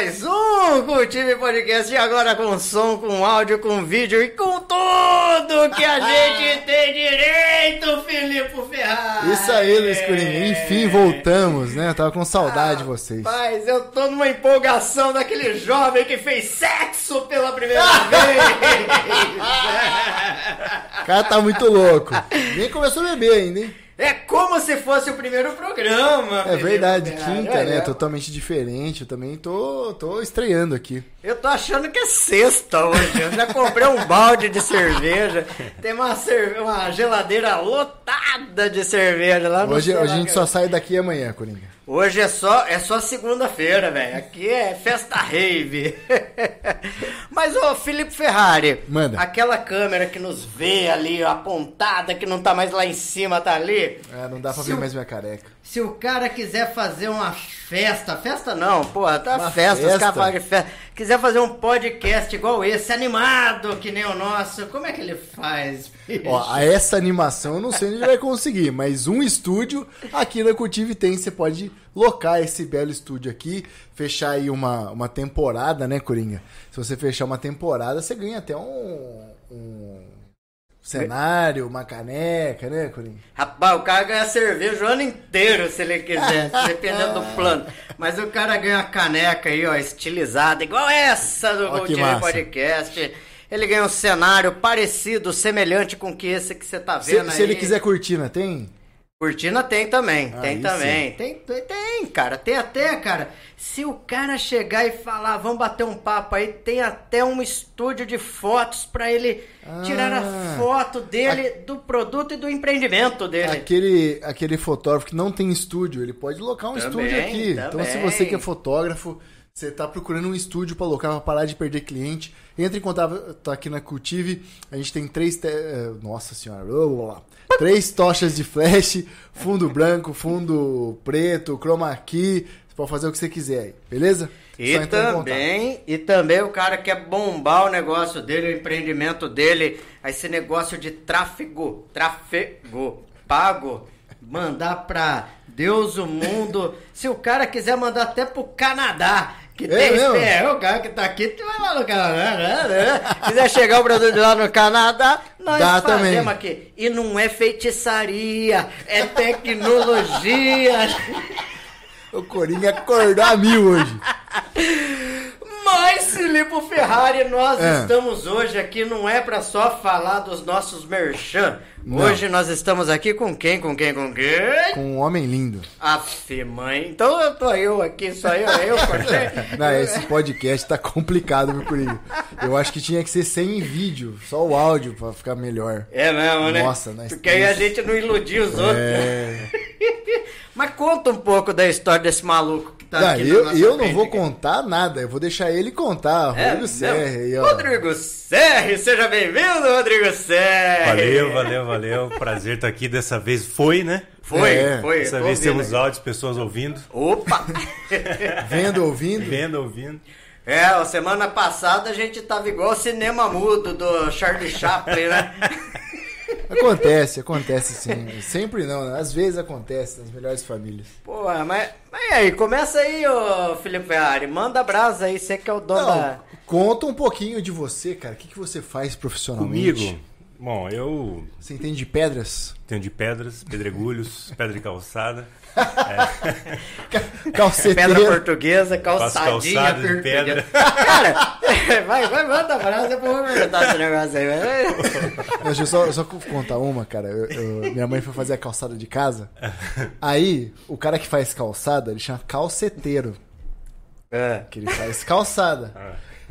Mais um Cultive Podcast e agora com som, com áudio, com vídeo e com tudo que a gente tem direito, Filipe Ferrari. Isso aí, Luiz Coringa. Enfim, voltamos, né? Eu tava com saudade de vocês. Rapaz, eu tô numa empolgação daquele jovem que fez sexo pela primeira vez. O cara tá muito louco. Nem começou a beber ainda, hein? É como se fosse o primeiro programa. É verdade, Ferrari. quinta, né? Olha, Totalmente diferente. Eu também tô, tô estreando aqui. Eu tô achando que é sexta hoje. Eu já comprei um balde de cerveja. Tem uma, cerve- uma geladeira lotada de cerveja lá no Hoje, hoje a gente só sai daqui amanhã, Coringa. Hoje é só, é só segunda-feira, velho. Aqui é festa rave. Mas, ô, Felipe Ferrari. Manda. Aquela câmera que nos vê ali, apontada, que não tá mais lá em cima, tá ali. É, não dá pra Se ver o- mais minha careca. Se o cara quiser fazer uma festa, festa não, porra, tá Uma festa, os festa? falam de festa. Quiser fazer um podcast igual esse, animado, que nem o nosso, como é que ele faz? bicho? Ó, essa animação eu não sei onde ele vai conseguir, mas um estúdio aqui na Cultive tem. Você pode locar esse belo estúdio aqui, fechar aí uma, uma temporada, né, Coringa? Se você fechar uma temporada, você ganha até um, um cenário, uma caneca, né, Coringa? Rapaz, o cara ganha cerveja o ano inteiro, se ele quiser, dependendo do plano. Mas o cara ganha uma caneca aí, ó, estilizada, igual essa do massa. Podcast. Ele ganha um cenário parecido, semelhante com que esse que você tá Se, vendo aí. se ele quiser cortina, tem? Cortina tem também, Aí tem também. Tem, tem, tem, cara. Tem até, cara. Se o cara chegar e falar, vamos bater um papo aí, tem até um estúdio de fotos pra ele tirar a Ah. foto dele, do produto e do empreendimento dele. Aquele, aquele fotógrafo que não tem estúdio, ele pode locar um Também, estúdio aqui. Então, se também. você que é fotógrafo, você tá procurando um estúdio para locar, pra parar de perder cliente, entre em contato tá aqui na Cultive. A gente tem três. te- eh, Nossa senhora, blá. três tochas de flash, fundo branco, fundo preto, chroma key. Você pode fazer o que você quiser aí, beleza? E também, e também o cara quer bombar o negócio dele, o empreendimento dele, esse negócio de tráfego, tráfego pago, mandar pra Deus o mundo. Se o cara quiser mandar até pro Canadá, que É tem é, o cara que tá aqui, tu vai lá no Canadá, né, né? Quiser chegar o produto lá no Canadá, nós Dá fazemos também. aqui. E não é feitiçaria, é tecnologia. O Coringa acordou a mil hoje. Mas, Filipe Ferrari, nós É. estamos hoje aqui, não é pra só falar dos nossos merchan. Não. Hoje nós estamos aqui com quem, com quem, com quem? Com um homem lindo. Aff, mãe. Então eu tô eu aqui, só eu, eu, Cortei. Não, esse podcast tá complicado, meu Coringa. Eu acho que tinha que ser sem vídeo, só o áudio pra ficar melhor. É mesmo, né? Nossa, nós Porque aí a gente não iludir os outros. É. Mas conta um pouco da história desse maluco tá Não, aqui na eu, nossa eu não vou aqui. contar nada, eu vou deixar ele contar. É Rodrigo ó. Rodrigo Serri, seja bem-vindo, Rodrigo Serri. Valeu, valeu, valeu. Prazer estar aqui. Dessa vez foi, né? Foi, É, foi. Dessa vez ouvindo temos áudios, pessoas ouvindo. Opa! Vendo, ouvindo. Vendo, ouvindo. É, a semana passada a gente tava igual o cinema mudo do Charlie Chaplin, né? Acontece, acontece sim. Sempre não, né? Às vezes acontece nas melhores famílias. Pô, mas, mas e aí, começa aí, ô Felipe Ferrari, manda brasa aí, você que é o dono Não, da... conta um pouquinho de você, cara. O que, que você faz profissionalmente? Comigo, bom, eu Você entende de pedras? tenho de pedras, pedregulhos, pedra de calçada. Calceteiro. Pedra portuguesa, calçadinha, calçado de portuguesa. pedra. Cara, vai, vai, manda depois eu vou perguntar esse negócio aí. Deixa eu só, só contar uma, cara. Eu- eu- minha mãe foi fazer a calçada de casa. Aí, o cara que faz calçada, ele chama calceteiro. É. Que ele faz calçada.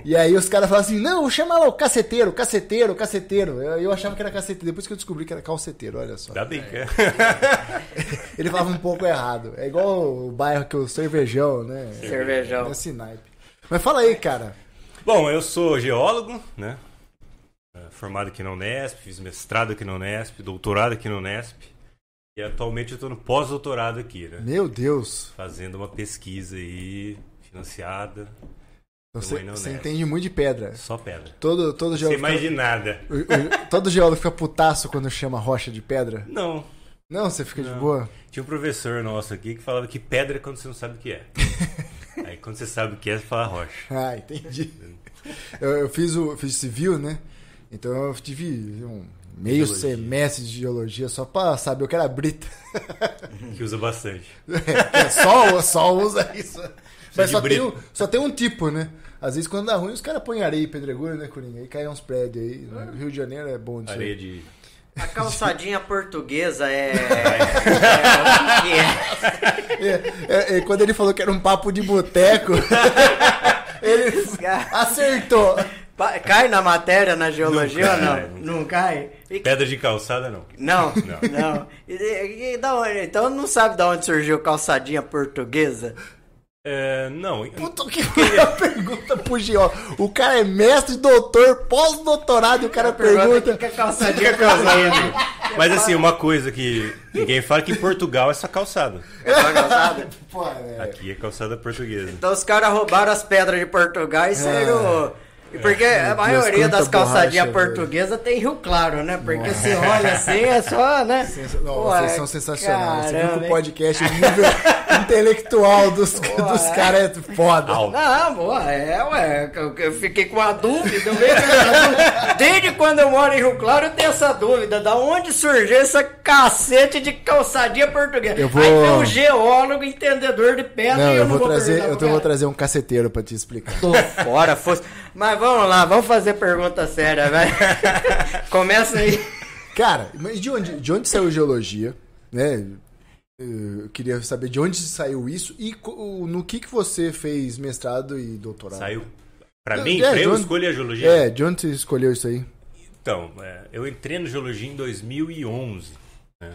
E aí os caras falam assim, não, chama lá o caceteiro, caceteiro, caceteiro. Eu, eu achava que era caceteiro, depois que eu descobri que era calceteiro, olha só. Ainda bem é. Ele falava um pouco errado. É igual o bairro que o cervejão, né? Cervejão. Esse naipe. Mas fala aí, cara. Bom, eu sou geólogo, né? É, Formado aqui na Unesp, fiz mestrado aqui na Unesp, doutorado aqui na Unesp. E atualmente eu estou no pós-doutorado aqui, né? Meu Deus. Fazendo uma pesquisa aí, financiada, Então Você, você entende muito de pedra. só pedra. Todo, todo geólogo. mais de Fica, nada. o- o- todo geólogo fica putaço quando chama rocha de pedra? Não. Não, você fica de Não. boa. Tinha um professor nosso aqui que falava que pedra é quando você não sabe o que é. Aí quando você sabe o que é, você fala rocha. Ah, entendi. Eu, eu fiz o fiz civil, né? Então eu tive um meio Geologia. semestre de geologia só pra saber o que era brita. Que usa bastante. É, só, só usa isso. Mas só tem, um, só tem um tipo, né? Às vezes quando dá ruim, os caras põem areia e pedregulho, né, Coringa? Aí cai uns prédios aí. No Rio de Janeiro é bom disso Areia aí. de. A calçadinha portuguesa é. é o que é. É, é, é, quando ele falou que era um papo de boteco, ele acertou. Cai na matéria na geologia Não ou cai, não? não Não cai? E- Pedra de calçada, não. Não, Não. não. E, e- e da onde- então não sabe de onde surgiu calçadinha portuguesa? É, não. Puta que pariu, a pergunta pro Gio. O cara é mestre, doutor, pós-doutorado e o cara Pergunta o pergunta. que que é calçadinha? Mas assim, uma coisa que ninguém fala é que em Portugal é só calçada. É só calçada? Pô, é. Aqui é calçada portuguesa. Então os caras roubaram as pedras de Portugal e saíram. E Porque a maioria das calçadinhas borracha, portuguesas tem Rio Claro, né? Porque você olha assim, é só, né? Sensa- Não, vocês são sensacionais. Você viu que caramba, o podcast, o nível intelectual dos, dos é. caras é foda. Não, boa, é, ué, eu, fiquei com a dúvida, desde quando eu moro em Rio Claro eu tenho essa dúvida, da onde surgiu essa cacete de calçadinha portuguesa? Eu vou- Aí tem um geólogo entendedor de pedra Não, e eu eu não vou trazer, eu vou trazer um caceteiro pra te explicar. Tô fora, fosse. Mas vamos lá, vamos fazer pergunta séria, vai. Começa aí. Cara, mas de onde, de onde saiu geologia, né? Eu queria saber de onde saiu isso e no que, que você fez mestrado e doutorado. Saiu. Pra É, mim, pra eu onde- escolher a geologia. É, de onde você escolheu isso aí? Então, é, eu entrei no geologia em 2011. né?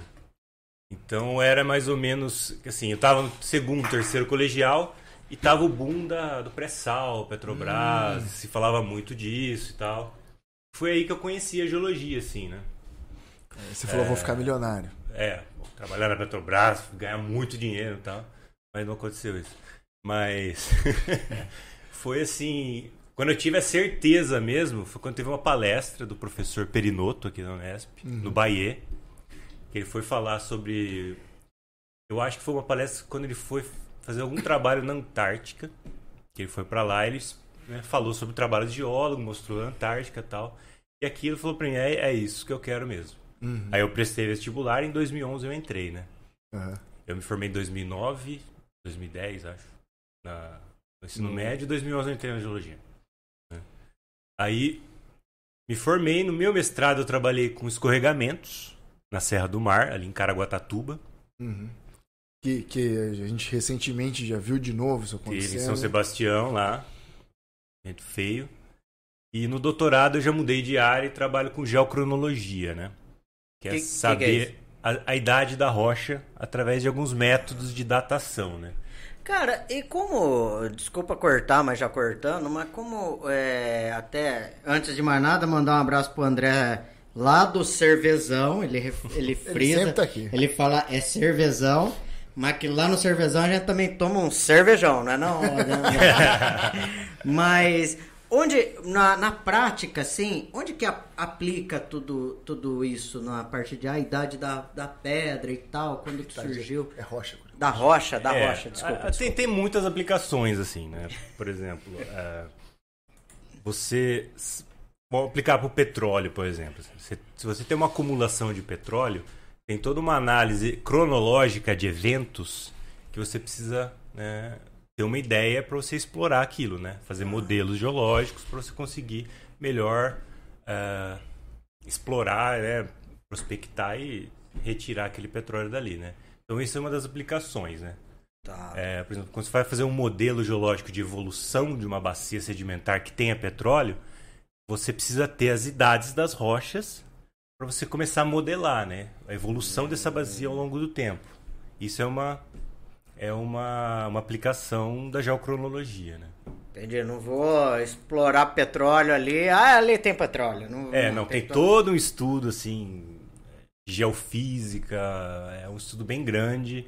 Então era mais ou menos assim, eu tava no segundo, terceiro colegial e tava o boom da, do pré-sal, Petrobras, Hum. se falava muito disso e tal. Foi aí que eu conheci a geologia, assim, né? Você falou, vou ficar milionário. É, trabalhar na Petrobras, ganhar muito dinheiro e tal. Mas não aconteceu isso. Mas foi assim. Quando eu tive a certeza mesmo, foi quando teve uma palestra do professor Perinoto aqui na Unesp, no Bahia. Que ele foi falar sobre. Eu acho que foi uma palestra quando ele foi fazer algum trabalho na Antártica. Que ele foi pra lá, ele né, falou sobre o trabalho de geólogo, mostrou a Antártica e tal. E aquilo falou pra mim: é, é isso que eu quero mesmo. Uhum. Aí eu prestei vestibular e em 2011 eu entrei, né? Aham. Eu me formei em 2009, 2010, acho, na, no ensino Hum. médio, e em 2011 eu entrei na geologia. né? Aí me formei, no meu mestrado eu trabalhei com escorregamentos na Serra do Mar, ali em Caraguatatuba, Uhum. Que, que a gente recentemente já viu de novo isso que em acontecendo. São Sebastião, lá, muito feio. E no doutorado eu já mudei de área e trabalho com geocronologia, né? Que é Que- que que é saber a, a idade da rocha através de alguns métodos de datação, né? Cara, e como. Desculpa cortar, mas já cortando, mas como. é, até. Antes de mais nada, mandar um abraço pro André lá do Cervezão. Ele, ele frisa. sempre tá aqui. Ele fala é cervezão. Mas que lá no cervezão a gente também toma um cervejão, não é não? mas onde na, na prática, assim, onde que a- aplica tudo, tudo isso na parte de a idade da, da pedra e tal, quando que surgiu? É rocha. Da rocha, da É, rocha, desculpa. a- a- Tem, tem muitas aplicações, assim, né? Por exemplo, é, você. Vamos aplicar para o petróleo, por exemplo. Você- se você tem uma acumulação de petróleo, tem toda uma análise cronológica de eventos que você precisa né, ter uma ideia para você explorar aquilo, né? Fazer modelos geológicos para você conseguir melhor é, explorar, né? prospectar e retirar aquele petróleo dali, né? Então isso é uma das aplicações, né? Tá. É, por exemplo, quando você vai fazer um modelo geológico de evolução de uma bacia sedimentar que tenha petróleo, você precisa ter as idades das rochas para você começar a modelar, né? A evolução dessa bacia ao longo do tempo. Isso é uma é uma, uma aplicação da geocronologia, né? Entendi, não vou explorar petróleo ali. Ah, ali tem petróleo. Não, É, não, tem todo um estudo assim, geofísica, é um estudo bem grande,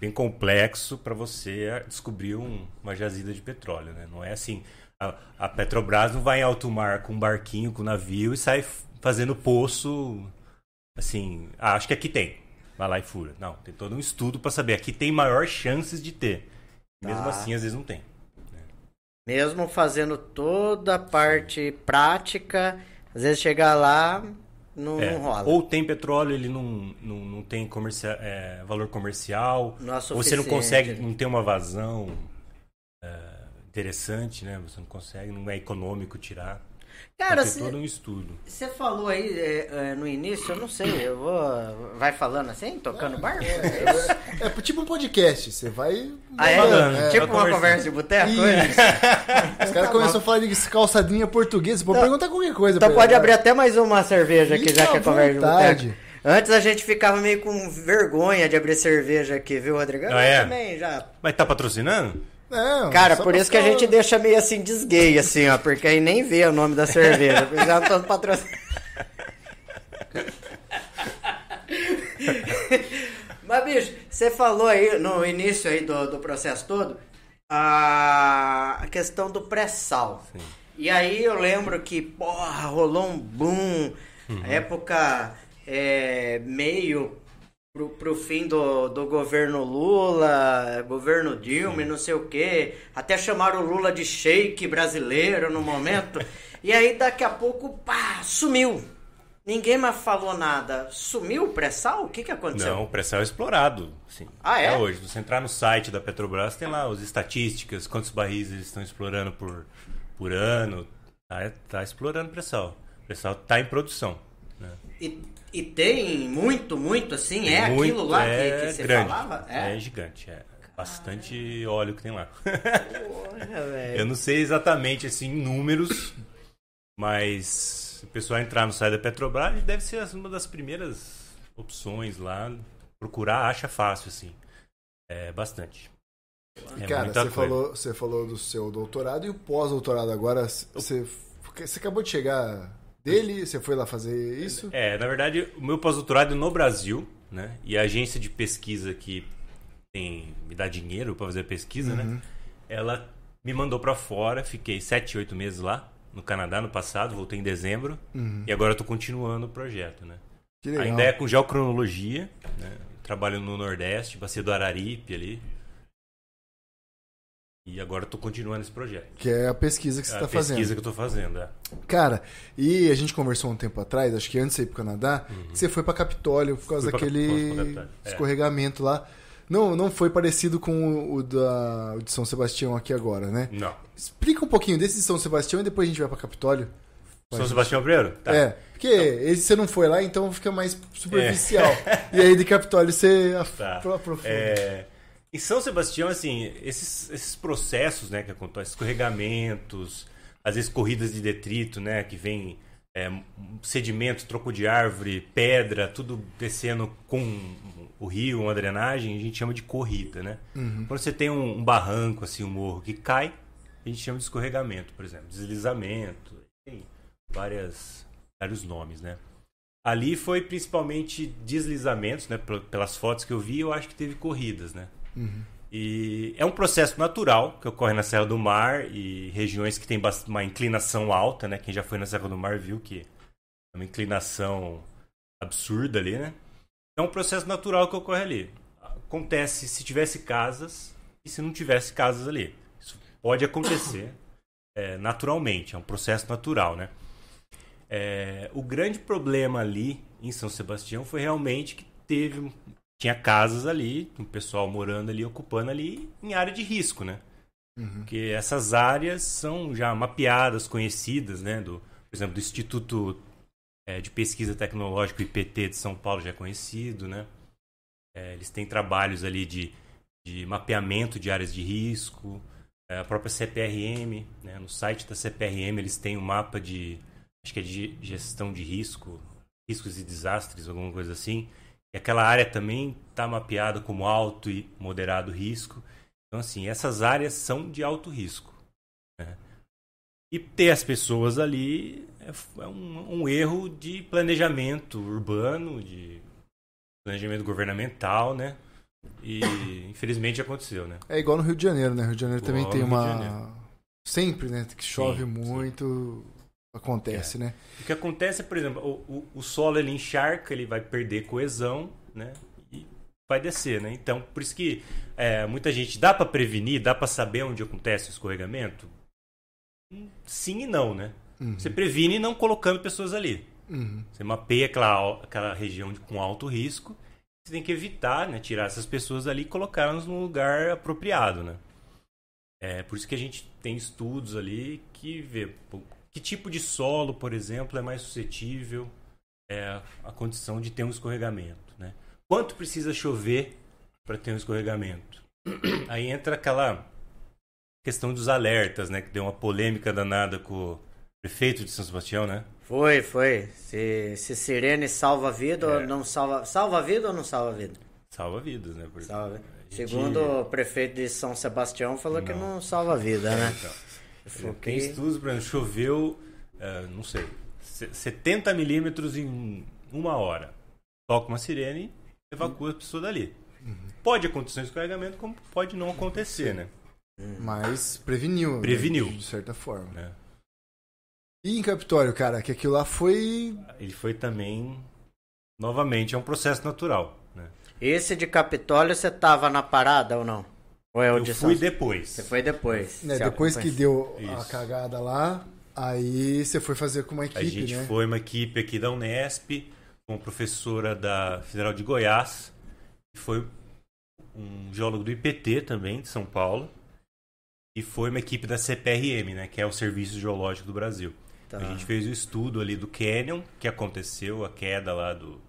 bem complexo para você descobrir um- uma jazida de petróleo, né? Não é assim, a, a Petrobras não vai em alto mar com um barquinho, com um navio e sai fazendo poço assim, ah, acho que aqui tem. Vai lá e fura. Não, tem todo um estudo para saber aqui tem maior chances de ter. Mesmo Tá. assim, às vezes não tem. Mesmo fazendo toda a parte prática, às vezes chegar lá, não, É, não rola. Ou tem petróleo, ele não, não, não tem comercia- é, valor comercial. Não é ou você não consegue, não tem uma vazão é, interessante, né? Você não consegue, não é econômico tirar. Cara, tem cê- todo um estudo. você falou aí é, é, no início, eu não sei, eu vou. Vai falando assim, tocando barco? É isso? É tipo um podcast, você vai. Ah, é? falando, é. tipo Tá uma conversa de boteco? Isso. é? Os caras começam a falar de calçadinha portuguesa. Pode perguntar qualquer coisa. Então pode abrir até mais uma cerveja aqui, Fica já que é conversa de boteco. Antes a gente ficava meio com vergonha de abrir cerveja aqui, viu, Rodrigão? Ah, é? Eu também já. Mas tá patrociando? Não, Cara, por isso que a gente deixa meio assim desgay, assim, ó, porque aí nem vê o nome da cerveja, porque já estão patrocinando. Mas, bicho, você falou aí no início aí do, do processo todo a, questão do pré-sal. E aí eu lembro que, porra, rolou um boom, época é, meio pro, pro fim do, do governo Lula, governo Dilma não sei o quê. Até chamaram o Lula de shake brasileiro no momento. e aí daqui a pouco, pá, sumiu. Ninguém mais falou nada. Sumiu o pré-sal? O que, que aconteceu? Não, o pré-sal é explorado. Assim, Ah, é? Até hoje. Você entrar no site da Petrobras, tem lá as estatísticas, quantos barris eles estão explorando por, por ano. Tá, tá explorando pré-sal. O pré-sal tá em produção. Né? E, e tem muito, muito assim? Tem é muito, aquilo lá é que, que você grande. falava? É, gigante. É bastante óleo que tem lá. Porra, Eu não sei exatamente assim em números, mas se o pessoal entrar no site da Petrobras, deve ser uma das primeiras opções lá. Procurar acha fácil, assim. É bastante. E, É cara, muita você coisa. falou, você falou do seu doutorado e o pós-doutorado agora. Você, você acabou de chegar dele? Você foi lá fazer isso? É, na verdade, o meu pós-doutorado é no Brasil, né? E a agência de pesquisa que tem, me dá dinheiro para fazer pesquisa, Uhum. né? Ela me mandou para fora, fiquei 7, 8 meses lá, no Canadá no passado, voltei em dezembro, e agora eu tô continuando o projeto, né? Que Uhum. legal. Ainda é com geocronologia, né? Trabalho no Nordeste, Bacia do Araripe ali. E agora tô continuando esse projeto. Que é a pesquisa que você É está a pesquisa fazendo. que eu tô fazendo, é. Cara, e a gente conversou um tempo atrás, acho que antes de ir pro Canadá, que você foi pra Capitólio por causa Uhum. Fui daquele é. escorregamento lá. Não, não foi parecido com o, da, o de São Sebastião aqui agora, né? Não. Explica um pouquinho desse de São Sebastião e depois a gente vai pra Capitólio. São Sebastião primeiro? Tá. É, porque esse você não foi lá, então fica mais superficial. E aí de Capitólio você Tá. aprofunda. É, em São Sebastião, assim, esses, esses processos, né, que acontecem, escorregamentos, às vezes corridas de detrito, né, que vem é, sedimento, troco de árvore, pedra, tudo descendo com o rio, uma drenagem, a gente chama de corrida, né? Quando você tem um, um barranco, assim, um morro que cai, a gente chama de escorregamento, por exemplo, deslizamento, tem várias, vários nomes, né? Ali foi principalmente deslizamentos, né? pel- Pelas fotos que eu vi, eu acho que teve corridas, né? E é um processo natural que ocorre na Serra do Mar e regiões que tem uma inclinação alta, né? Quem já foi na Serra do Mar viu que é uma inclinação absurda ali, né? É um processo natural que ocorre ali. Acontece se tivesse casas e se não tivesse casas ali. Isso pode acontecer é, naturalmente, é um processo natural, né? É, o grande problema ali em São Sebastião foi realmente que teve tinha casas ali, um pessoal morando ali, ocupando ali em área de risco, né? Porque essas áreas são já mapeadas, conhecidas, né? Do, por exemplo, do Instituto é, de Pesquisa Tecnológica IPT de São Paulo já é conhecido, né? É, eles têm trabalhos ali de, de mapeamento de áreas de risco, é, a própria CPRM, né? no site da CPRM eles têm um mapa de, acho que é de gestão de risco, riscos e desastres, alguma coisa assim. E aquela área também está mapeada como alto e moderado risco. Então, assim, essas áreas são de alto risco. né? E ter as pessoas ali é, é um, um erro de planejamento urbano, de planejamento governamental, né? E infelizmente aconteceu, né? É igual no Rio de Janeiro, né? Rio de Janeiro também Igual tem Rio de uma. Sempre, né? Que chove Sim, muito. Acontece, né? O que acontece é, por exemplo, o, o, o solo ele encharca, ele vai perder coesão, né? E vai descer, né? Então, por isso que é, muita gente dá para prevenir, dá para saber onde acontece o escorregamento. sim e não, né? Você previne não colocando pessoas ali. Uhum. Você mapeia aquela, aquela região de- com alto risco. Você tem que evitar, né? Tirar essas pessoas ali e colocá-las num lugar apropriado, né? É por isso que a gente tem estudos ali que vê que tipo de solo, por exemplo, é mais suscetível é, à condição de ter um escorregamento, né? Quanto precisa chover para ter um escorregamento? Aí entra aquela questão dos alertas, né? Que deu uma polêmica danada com o prefeito de São Sebastião, né? Foi, foi. Se, se sirene salva vida ou É. não salva. Salva vida ou não salva vida? Salva vidas, né? Porque- Salva. Segundo o prefeito de São Sebastião, falou que não salva vida, né? Então, Falou tem estudos, por exemplo, choveu, é, não sei, se- 70 milímetros em uma hora. Toca uma sirene e evacua a pessoa dali. Pode acontecer um escorregamento, como pode não acontecer, né? Mas preveniu. né? Preveniu. De certa forma. Né? E em Capitólio, cara, que aquilo lá foi. Ele foi também, novamente, é um processo natural. Né? Esse de Capitólio, você tava na parada ou não? Ou é Eu fui São- depois. Você foi depois. né, Você depois que acompanhou. deu a Isso. cagada lá, aí você foi fazer com uma equipe, A gente né? foi uma equipe aqui da Unesp, com uma professora da Federal de Goiás, que foi um geólogo do IPT também, de São Paulo, e foi uma equipe da CPRM, né, que é o Serviço Geológico do Brasil. Tá. A gente fez o estudo ali do Canyon, que aconteceu, a queda lá do,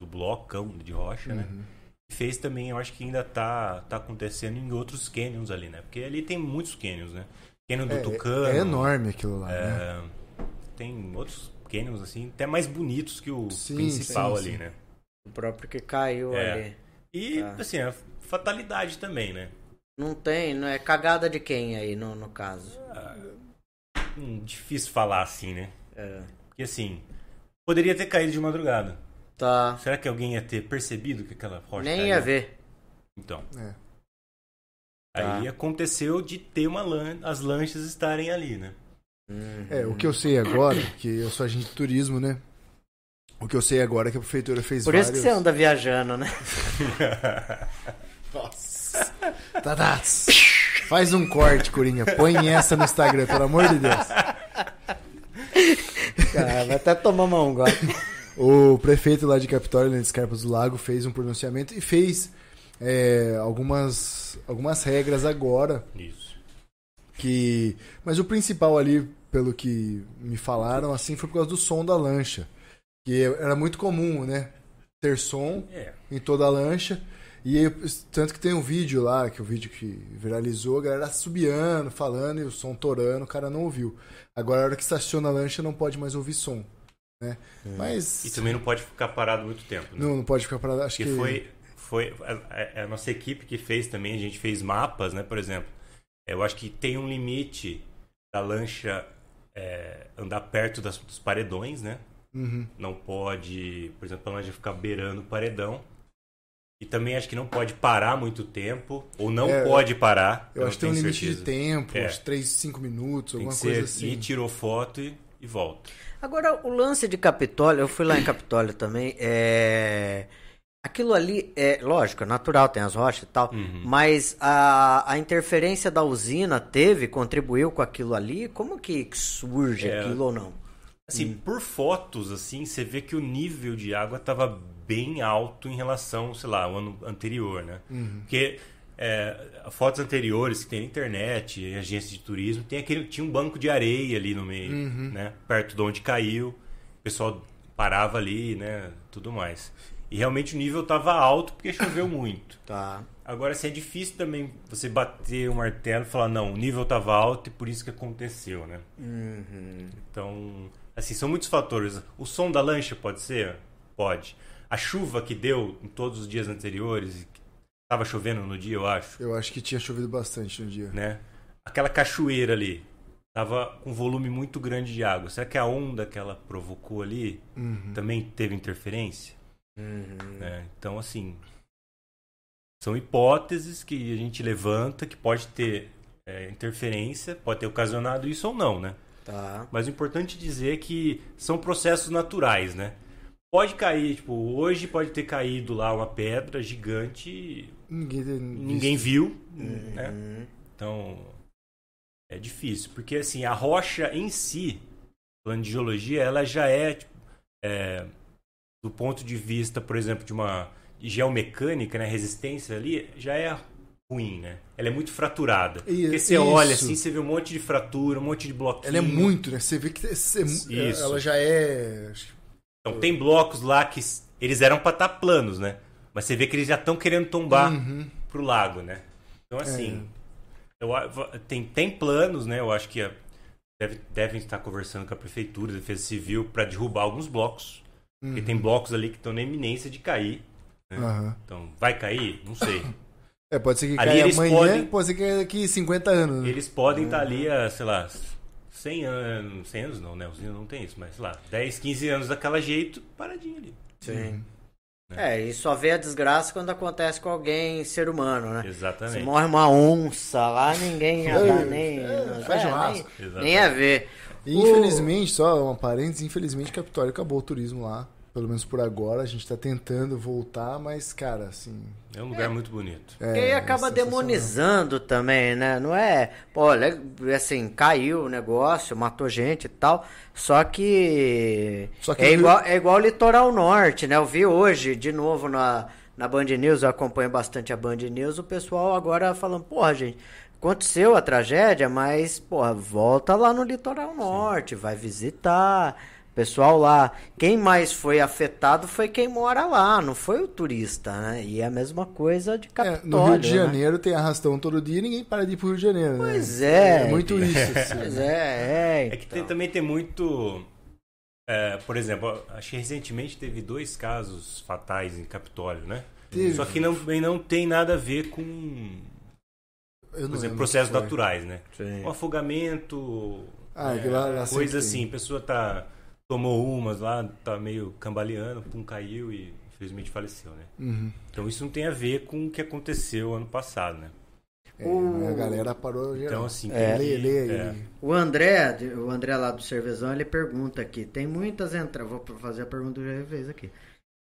do blocão de rocha, né? Uhum. E fez também, eu acho que ainda tá, tá acontecendo em outros canyons ali, né? Porque ali tem muitos canyons, né? Canyon do É, Tucano. é enorme aquilo lá, né? É, tem outros canyons assim, até mais bonitos que o Sim, principal sim, ali, sim. né? O próprio que caiu É. ali. E Tá. assim, a fatalidade também, né? Não tem, não é cagada de quem aí no, no caso? Hum, difícil falar assim, né? É. Porque assim, poderia ter caído de madrugada. Tá. Será que alguém ia ter percebido que aquela rocha Nem ia ver. Então, É. aí Tá. aconteceu de ter uma lan... as lanchas estarem ali, né? É, o que eu sei agora, que eu sou agente de turismo, né? O que eu sei agora é que a prefeitura fez Por isso vários... que você anda viajando, né? Nossa. Tadats. Faz um corte, Coringa. Põe essa no Instagram, pelo amor de Deus. Cara, vai até tomar uma agora. O prefeito lá de Capitólio, né, de do Lago, fez um pronunciamento e fez é, algumas, algumas regras agora Isso. que... Mas o principal ali, pelo que me falaram, assim, foi por causa do som da lancha. Que era muito comum, né? Ter som É. em toda a lancha. E aí, tanto que tem um vídeo lá, que é o vídeo que viralizou, a galera subiando, falando e o som torando, o cara não ouviu. Agora, a hora que estaciona a lancha, não pode mais ouvir som. Né? Mas. E também não pode ficar parado muito tempo, né? Não, não pode ficar parado. Acho Porque que. foi, foi a, a- nossa equipe que fez também, a gente fez mapas, né? Por exemplo, eu acho que tem um limite da lancha é, andar perto das- dos paredões, né? Uhum. Não pode, por exemplo, a lancha ficar beirando o paredão. E também acho que não pode parar muito tempo, ou não É, pode parar. Eu acho que tem um limite certeza. de tempo, É. uns 3, 5 minutos, Tem alguma que coisa ser, assim. e tirou foto e, e volta. Agora, o lance de Capitólio, eu fui lá em Capitólio também, é... Aquilo ali, é lógico, é natural, tem as rochas e tal, Uhum. mas a, a interferência da usina teve, contribuiu com aquilo ali? Como que surge É. aquilo ou não? Assim, Hum. por fotos, assim, você vê que o nível de água estava bem alto em relação, sei lá, ao ano anterior, né? Uhum. Porque é, fotos anteriores que tem na internet, em agências de turismo, tem aquele, tinha um banco de areia ali no meio, Uhum. né? Perto de onde caiu. O pessoal parava ali, né? Tudo mais. E realmente o nível estava alto porque choveu muito. Tá. Agora, assim, é difícil também você bater o martelo e falar, não, o nível estava alto e por isso que aconteceu, né? Uhum. Então, assim, são muitos fatores. O som da lancha pode ser? Pode. A chuva que deu em todos os dias anteriores, estava chovendo no dia, eu acho, Eu acho que tinha chovido bastante no dia. né? Aquela cachoeira ali, tava com um volume muito grande de água. Será que a onda que ela provocou ali Uhum. também teve interferência? Uhum. né? Então, assim, são hipóteses que a gente levanta que pode ter é, interferência, pode ter ocasionado isso ou não, né? Tá. Mas o importante dizer é que são processos naturais, né? Pode cair, tipo, hoje pode ter caído lá uma pedra gigante, Ninguém, ninguém viu, né? Uhum. Então, é difícil, porque assim, a rocha em si, falando de geologia, ela já é, tipo, é, do ponto de vista, por exemplo, de uma geomecânica, né, resistência ali, já é ruim, né? Ela é muito fraturada. E- Porque você isso. olha assim, você vê um monte de fratura, um monte de bloquinho. Ela é muito, né? Você vê que você- Isso. ela já é. Então tem blocos lá que eles eram pra estar planos, né? Mas você vê que eles já estão querendo tombar Uhum. pro lago, né? Então assim, eu a- va- tem, tem planos, né? Eu acho que a- deve, devem estar conversando com a prefeitura, a defesa civil, para derrubar alguns blocos. Porque tem blocos ali que estão na iminência de cair. né? Aham. Então, vai cair? Não sei. É, pode ser que Ali caia eles amanhã, podem- pode ser que caia daqui 50 anos. Eles podem estar ali há, sei lá, 100 anos. 100 anos não, né? Os não tem isso, mas sei lá, 10, 15 anos daquela jeito, paradinho ali. Sim. É, e só vê a desgraça quando acontece com alguém, ser humano, né? Se Exatamente. morre uma onça lá, ninguém ia dar nem. É, faz é, nem, nem ia ver. E, Infelizmente, só uma parênteses, infelizmente Capitólio acabou o turismo lá. Pelo menos por agora, a gente tá tentando voltar, mas, cara, assim. É um lugar muito bonito. É, E aí acaba é demonizando também, né? Não é. Pô, olha, assim, caiu o negócio, matou gente e tal. Só que. Só que é, igual, é igual o litoral norte, né? Eu vi hoje, de novo, na, na Band News, eu acompanho bastante a Band News, o pessoal agora falando, porra, gente. Aconteceu a tragédia, mas, porra, volta lá no litoral norte, vai visitar. Pessoal lá, quem mais foi afetado foi quem mora lá, não foi o turista, né? E é a mesma coisa de É, Capitólio, no Rio de né? Janeiro tem arrastão todo dia e ninguém para de ir pro Rio de Janeiro, né? Pois é. É muito isso, assim. Pois é, é. É que tem- então. também tem muito. é, por exemplo, acho que recentemente teve dois casos fatais em Capitólio, né? Teve. Só que não, não tem nada a ver com, Eu não por exemplo, processos naturais, né? Sim. Um afogamento, Ah, sempre coisa assim, a pessoa tá tomou umas lá, tá meio cambaleando, pum, caiu e infelizmente faleceu, né? Uhum. Então isso não tem a ver com o que aconteceu ano passado, né? É, O- A galera parou geral. Então assim, É. lê aí. é. O André, o André lá do Cervezão, ele pergunta aqui: tem muitas entradas. Vou fazer a pergunta que eu já aqui.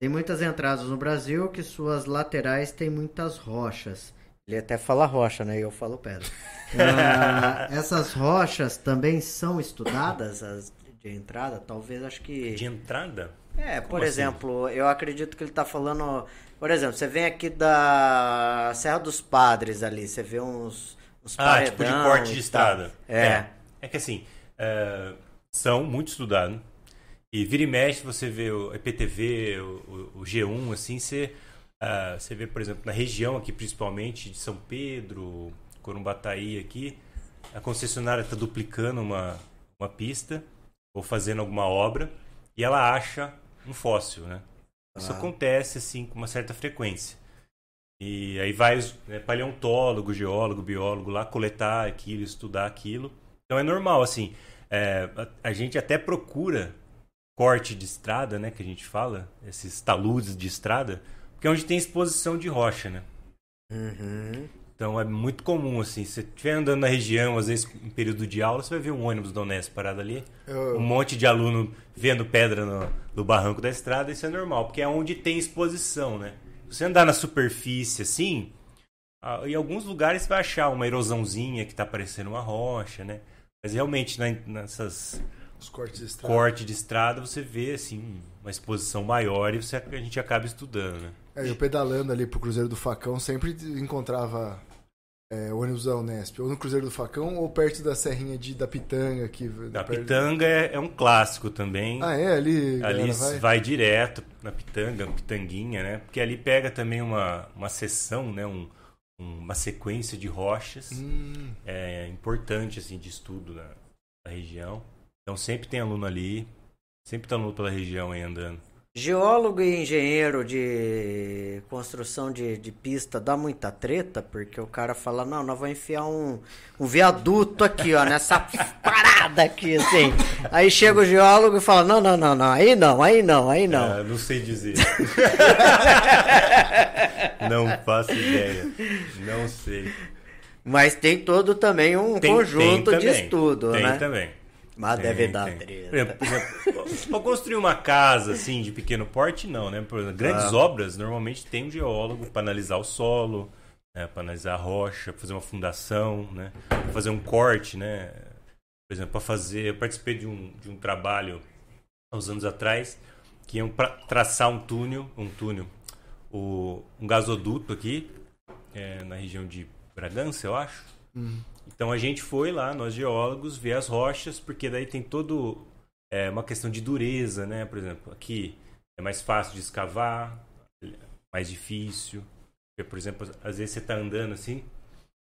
Tem muitas entradas no Brasil que suas laterais têm muitas rochas. Ele até fala rocha, né? E eu falo pedra. Ah, essas rochas também são estudadas as de entrada? Talvez, acho que. de entrada, É, por Como assim? exemplo, eu acredito que ele tá falando. Por exemplo, você vem aqui da Serra dos Padres ali, você vê uns. uns Ah, tipo de corte de estrada. tal. É. É que assim, é, são muito estudados. E vira e mexe, você vê o EPTV, o, o- o G1, assim, você, ah, você vê, por exemplo, na região aqui, principalmente de São Pedro, Corumbataí aqui, a concessionária está duplicando uma, uma pista ou fazendo alguma obra e ela acha um fóssil, né? Isso Ah. acontece, assim, com uma certa frequência. E aí vai né, paleontólogo, geólogo, biólogo lá coletar aquilo, estudar aquilo. Então é normal, assim. é, a, a gente até procura corte de estrada, né? Que a gente fala, esses taludes de estrada, porque é onde tem exposição de rocha, né? Uhum. Então é muito comum, assim, se você estiver andando na região, às vezes em período de aula, você vai ver um ônibus da Unesp parado ali, Eu- um monte de aluno vendo pedra no, no barranco da estrada, isso é normal, porque é onde tem exposição, né? Você andar na superfície, assim, em alguns lugares você vai achar uma erosãozinha que tá parecendo uma rocha, né? Mas realmente na- nessas Os cortes de estrada. corte de estrada você vê, assim, uma exposição maior e você, a gente acaba estudando, né? É, eu pedalando ali pro Cruzeiro do Facão, sempre encontrava é, ônibus da Unesp, ou no Cruzeiro do Facão, ou perto da Serrinha de, da Pitanga. Aqui, A perto- Pitanga é, é um clássico também. Ah, é? Ali, Ali vai? vai? direto na pitanga, pitanguinha, né? Porque ali pega também uma, uma seção, né? Um, um- uma sequência de rochas Hum, é, importante, assim, de estudo na, na região. Então sempre tem aluno ali, sempre tá aluno pela região aí andando. Geólogo e engenheiro de construção de, de pista dá muita treta, porque o cara fala, não, nós vamos enfiar um, um viaduto aqui, ó, nessa parada aqui, assim. Aí chega o geólogo e fala, não, não, não, não, aí não, aí não, aí não. Ah, não sei dizer. não faço ideia. Não sei. Mas tem todo também um Tem, conjunto tem de também, estudo, tem né? também. Mas Tem, deve dar tem. treta. Por exemplo, pra construir uma casa assim de pequeno porte, não, né? Por exemplo, grandes Ah. obras normalmente tem um geólogo para analisar o solo, né, para analisar a rocha, fazer uma fundação, né, pra fazer um corte, né? Por exemplo, para fazer, eu participei de um, de um trabalho há uns anos atrás que iam pra, traçar um túnel, um túnel, o, um gasoduto aqui é, na região de Bragança, eu acho. Então a gente foi lá, nós geólogos, ver as rochas, porque daí tem todo é, uma questão de dureza, né? Por exemplo, aqui é mais fácil de escavar, mais difícil. Porque, por exemplo, às vezes você está andando assim,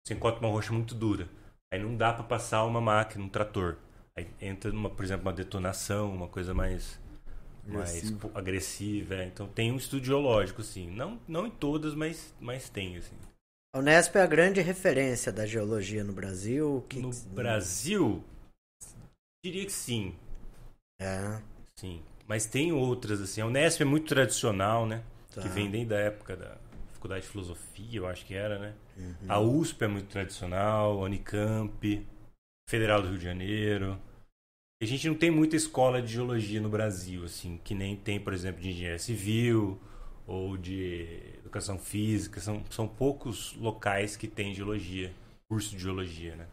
você encontra uma rocha muito dura. Aí não dá para passar uma máquina, um trator. Aí entra, uma, por exemplo, uma detonação, uma coisa mais mais Agressivo. agressiva. é. Então tem um estudo geológico, assim. Não, não em todas, mas, mas tem, assim. A Unesp é a grande referência da geologia no Brasil. Que... No Brasil, diria que sim. É, Sim. Mas tem outras, assim. A Unesp é muito tradicional, né? Tá. Que vem desde a época da Faculdade de Filosofia, eu acho que era, né? Uhum. A USP é muito tradicional, a Unicamp, Federal do Rio de Janeiro. A gente não tem muita escola de geologia no Brasil, assim, que nem tem, por exemplo, de engenharia civil ou de educação física. São, são poucos locais que tem geologia, curso de geologia, né?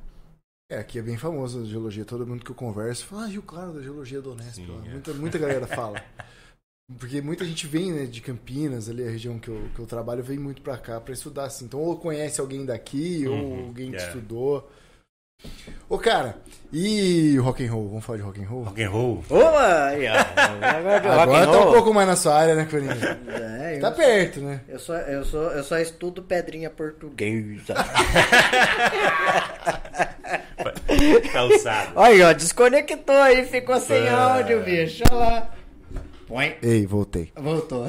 É, aqui é bem famoso a geologia. Todo mundo que eu converso fala, ah, Rio Claro da geologia do Unesp. Sim, é. muita, muita galera fala. Porque muita gente vem né, de Campinas, ali a região que eu, que eu trabalho, vem muito pra cá pra estudar, assim. Então, ou conhece alguém daqui, ou Uhum, alguém que é. estudou. Ô, cara, e o rock and roll? Vamos falar de rock and roll? Rock and roll. Opa! Aí, ó. Agora, Agora tá um pouco mais na sua área, né, Corinha? É, eu, Tá perto, né? eu, só, eu, só, eu só estudo pedrinha portuguesa. Calçado. Olha, ó, desconectou aí, ficou sem É. áudio, bicho. Olha lá. Põe. Ei, voltei. Voltou.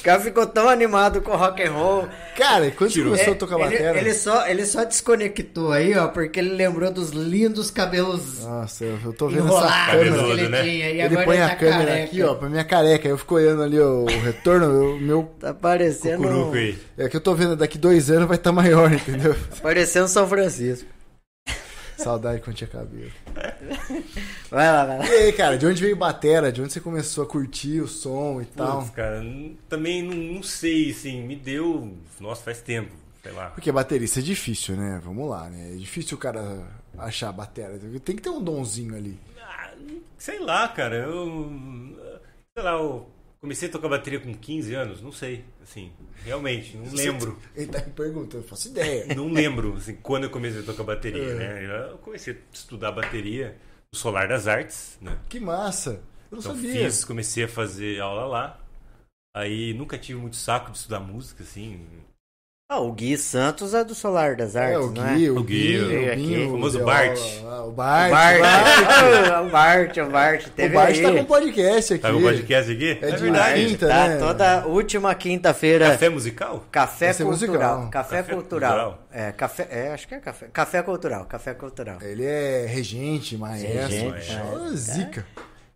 o cara ficou tão animado com rock and roll. Cara, e quando Tirou. começou a tocar ele, bateria? ele só, ele só desconectou aí, ó, porque ele lembrou dos lindos cabelos Nossa, eu tô vendo essa enrolados câmera. ele né? tinha. E Ele agora põe ele a tá câmera careca. aqui, ó, pra minha careca. Eu fico olhando ali o retorno, o meu. Tá parecendo, Curuco aí. É que eu tô vendo daqui dois anos vai estar maior, entendeu? parecendo São Francisco. Saudade quando tinha cabelo. Vai lá, vai lá. E aí, cara, de onde veio Batera? De onde você começou a curtir o som e tal? Putz, cara, n- também não, não sei, assim, me deu. Nossa, faz tempo, sei lá. Porque baterista é difícil, né? Vamos lá, né? É difícil o cara achar a batera. Tem que ter um donzinho ali. Ah, sei lá, cara, eu. Sei lá, eu comecei a tocar bateria com 15 anos, não sei, assim, realmente, não lembro. Ele tá me perguntando, eu faço ideia. Não lembro, assim, quando eu comecei a tocar bateria, É. né? Eu comecei a estudar bateria Solar das Artes, né? Que massa! Eu não Então sabia. fiz, comecei a fazer aula lá. Aí nunca tive muito saco de estudar música, assim. Ah, o Gui Santos é do Solar das Artes, É, o não Gui, é? o O Gui, Gui, o o famoso Bart. aula lá, O O Bart. Bart, Bart. o Bart, o Bart, O teve Bart aí. tá com podcast aqui. Tá no podcast aqui? É de verdade. quinta, tá né? toda última quinta-feira. Café musical? Café Esse é cultural. musical. Café, Café cultural. cultural. É, café, é, acho que é café. Café cultural, café cultural. Ele é regente, maestro. Regente, maestro. zica.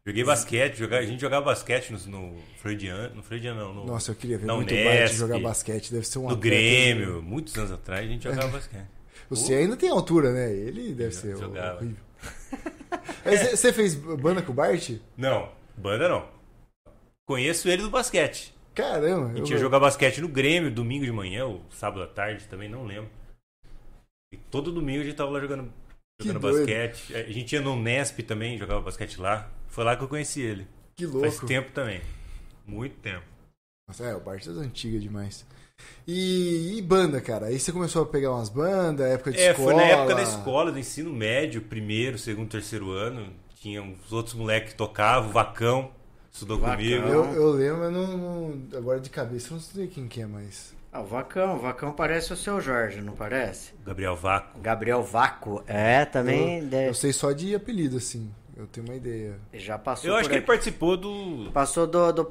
Joguei basquete, joga- a gente jogava basquete no, no Freudiano, no Freudiano não, no, Nossa, eu queria ver muito Unesp, jogar basquete. Deve ser um no. Grêmio, muitos anos atrás a gente jogava basquete. Você ainda tem altura, né? Ele deve Eu ser jogava. horrível. Você você fez banda com o Bart? Não, banda não. Conheço ele do basquete. Caramba. A eu- gente ia jogar basquete no Grêmio, domingo de manhã, ou sábado à tarde, também não lembro. E todo domingo a gente tava lá jogando, jogando basquete. A gente ia no Nesp também, jogava basquete lá. Foi lá que eu conheci ele. Que louco. Faz tempo também. Muito tempo. Nossa, é, o Bart é das antigas demais. E, e banda, cara? Aí você começou a pegar umas bandas, época de É, escola. foi na época da escola, do ensino médio, primeiro, segundo, terceiro ano. Tinha uns outros moleques que tocavam, o Vacão estudou Vacão. comigo. Eu, eu lembro, mas não, não- agora de cabeça eu não sei quem que é, mas... Ah, o Vacão, o Vacão parece o seu Jorge, não parece? Gabriel Vaco. Gabriel Vaco. É, também Eu deve- sei só de apelido, assim. Eu tenho uma ideia. já passou Eu acho por que ele aqui. participou do. Passou do, do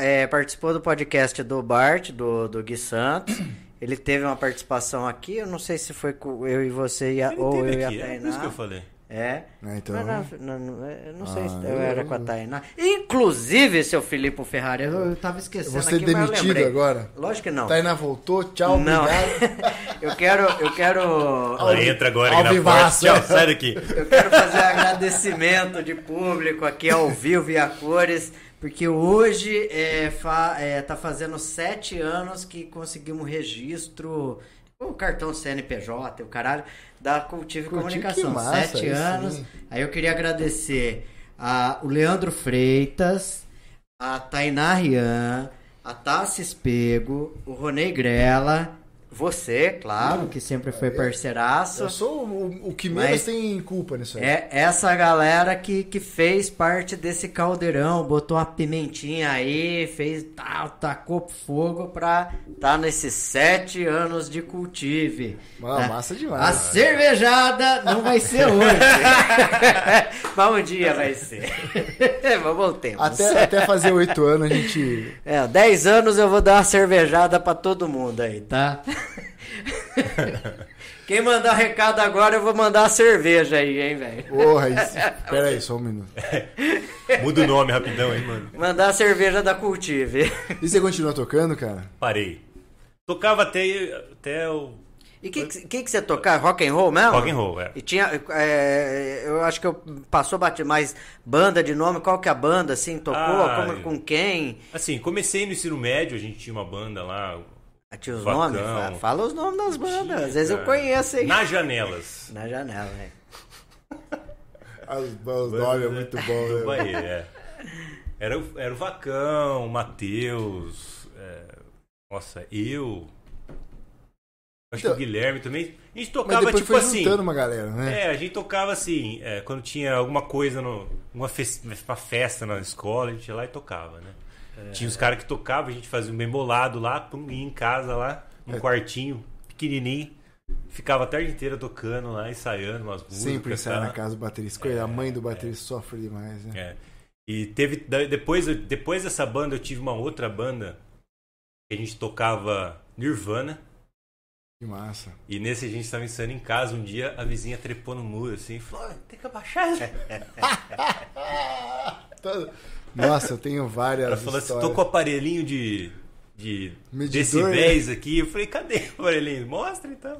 é, participou do podcast do Bart, do, do Gui Santos. Ele teve uma participação aqui, eu não sei se foi com eu e você e a, Ele ou eu teve e a aqui, é isso Tainá. que eu falei. É. É, então... Mas não, não, não, eu não sei Ah, se eu- eu era com a Tainá. Inclusive, seu Filipe Ferrari, eu, eu tava esquecendo Você aqui, mas eu demitido agora? Lógico que não. Tainá voltou, tchau, não. obrigado. eu quero, eu quero, Ela entra agora aqui na porta. é. Tchau, sai daqui. eu quero fazer agradecimento de público aqui ao vivo e a cores porque hoje é, fa, é, tá fazendo sete anos que conseguimos um registro, o cartão CNPJ, o caralho, da Cultive Cultive, Comunicação. massa, sete anos. sim. Aí eu queria agradecer a, o Leandro Freitas, a Tainá Rian, a Tassi Espego, o Ronei Grela, você, claro, que sempre foi parceiraço. Eu sou o, o que menos tem culpa nisso aí. É essa galera que, que fez parte desse caldeirão, botou uma pimentinha aí, fez tal, tacou fogo pra tá nesses sete anos de cultive. Mano, né? massa demais. A cervejada não vai ser hoje. Mas um dia vai ser. Vamos tempo. Até, até fazer oito anos a gente. É, 10 anos eu vou dar uma cervejada pra todo mundo aí, tá? Quem mandar recado agora, eu vou mandar a cerveja aí, hein, velho? Porra, isso... pera aí, só um minuto. Muda o nome rapidão, hein, mano. Mandar a cerveja da Cultive. E você continua tocando, cara? Parei. Tocava até, até o E o que, que, que você tocar? Rock and roll mesmo? rock and roll, é. E tinha, é, eu acho que eu passou bati mais banda de nome. Qual que é a banda assim tocou? Ah, Como- com quem? Assim, comecei no ensino médio, a gente tinha uma banda lá. Tinha os nomes? Fala, fala os nomes das bandas. Às vezes eu cara. conheço aí. Nas janelas. Na janela, né? Os, os nomes é muito bom, né? Bahia, é. Era, o- era o Vacão, o Matheus. é, nossa, eu. Acho que Então- o Guilherme também. A gente tocava tipo foi assim. uma galera, né? É, a gente tocava assim, é, quando tinha alguma coisa, no, uma, uma festa na escola, a gente ia lá e tocava, né? Tinha os caras que tocavam, a gente fazia um bem bolado lá, pum, ia em casa lá, num É. quartinho pequenininho, ficava a tarde inteira tocando lá, ensaiando umas músicas. Sempre ensaiar tá? na casa do baterista. Coisa, a mãe do baterista sofre demais, né? É. E teve depois, depois dessa banda eu tive uma outra banda que a gente tocava Nirvana. Que massa. E nesse a gente estava ensaiando em casa um dia, a vizinha trepou no muro assim e falou: "Ah, tem que abaixar. Nossa, eu tenho várias. Ela falou assim: histórias. tô com o aparelhinho de, de Medidor, decibéis aqui. Eu falei: cadê o aparelhinho? Mostra então.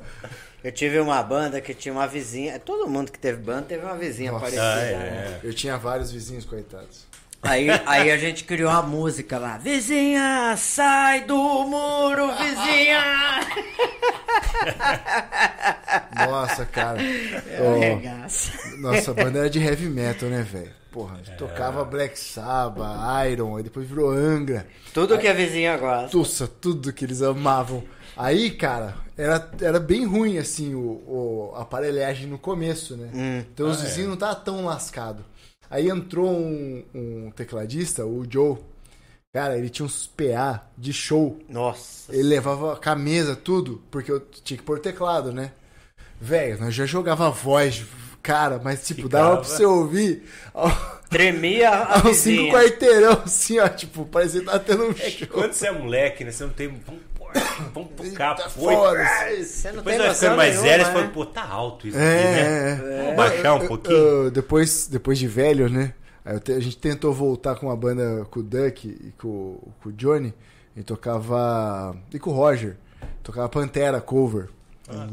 Eu tive uma banda que tinha uma vizinha. Todo mundo que teve banda teve uma vizinha Nossa. parecida. Ah, né? é. Eu tinha vários vizinhos, coitados. Aí, aí a gente criou uma música lá. Vizinha, sai do muro, vizinha! Nossa, cara. É regaço. nossa, a banda era de heavy metal, né, velho? Porra, É. tocava Black Sabbath, Iron, aí depois virou Angra. Tudo que a vizinha gosta. Nossa, tudo que eles amavam. Aí, cara, era, era bem ruim, assim, o, o- a aparelhagem no começo, né? Hum. Então os Ah, é. vizinhos não estavam tão lascados. Aí entrou um, um tecladista, o Joe. Cara, ele tinha uns PA de show. Nossa. Ele levava a mesa, tudo, porque eu tinha que pôr teclado, né? Velho, nós já jogava voz, cara, mas tipo, Ficava. dava pra você ouvir ao- Tremia a aos cinco quarteirão, assim, ó, tipo, parecia que tava tendo um É que show. quando você é moleque, né? Você não tem. Vamos, tocar, Eita, foi. Você não Depois vai ficando mais velho, você né? fala, pô, tá alto isso É, aqui, né? é, é. Vamos baixar um Eu- pouquinho. eu- depois, depois de velho, né? aí eu te- a gente tentou voltar com uma banda com o Duck e com, com o Johnny. E tocava. E com o Roger. Tocava Pantera cover.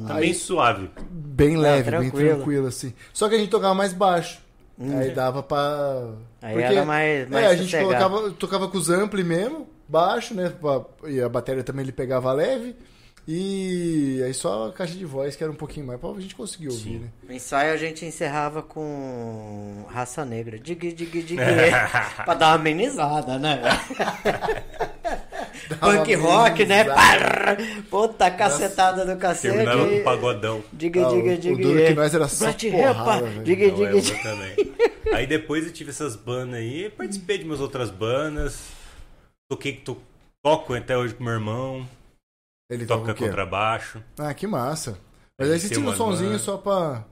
Tá bem suave. Bem leve, bem tranquilo. tranquilo, assim. Só que a gente tocava mais baixo. Aí dava pra. Aí era mais- mais é, a gente colocava, tocava com os ampli mesmo, baixo, né? E a bateria também ele pegava leve. E aí só a caixa de voz, que era um pouquinho mais, pra gente conseguir ouvir, né? No ensaio a gente encerrava com raça negra. Dig, dig, dig. pra dar uma amenizada, né? Punk rock, né? Puta cacetada do cacete. Terminava com pagodão. Diga, Ah, o- diga, o diga. duro que nós era só porrada. Diga, diga, diga. Aí depois eu tive essas bandas aí, participei de umas outras bandas. Toquei, to, toco até hoje com meu irmão, Ele toca toca contrabaixo. Ah, que massa. Mas aí você tira um bandas. só pra.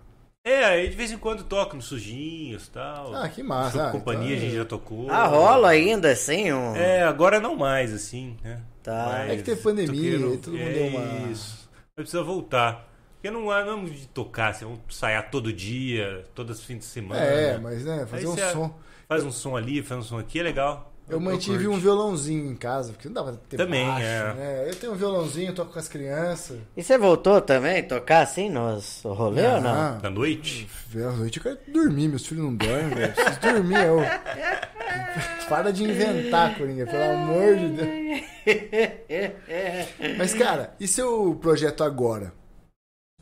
É, aí de vez em quando toco nos sujinhos e tal. Ah, que massa. Ah, companhia então a gente é- já tocou. Ah, rola ainda assim? Um... É, agora não mais, assim, né? Tá. É que teve pandemia, aí todo mundo deu uma- Isso. Mas precisa voltar. Porque não é não é de tocar, assim, vamos ensaiar todo dia, todos os fins de semana. É, mas né, fazer Aí um som. Faz um som ali, faz um som aqui, é legal. Eu mantive um violãozinho em casa, porque não dava pra ter Também, baixo, é. né? Eu tenho um violãozinho, toco com as crianças. E você voltou também tocar assim nos rolê ou não? Ah, Da noite? À noite eu quero dormir, meus filhos não dormem, velho. Preciso dormir, eu. Para de inventar, Coringa, pelo amor de Deus. Mas, cara, e seu projeto agora?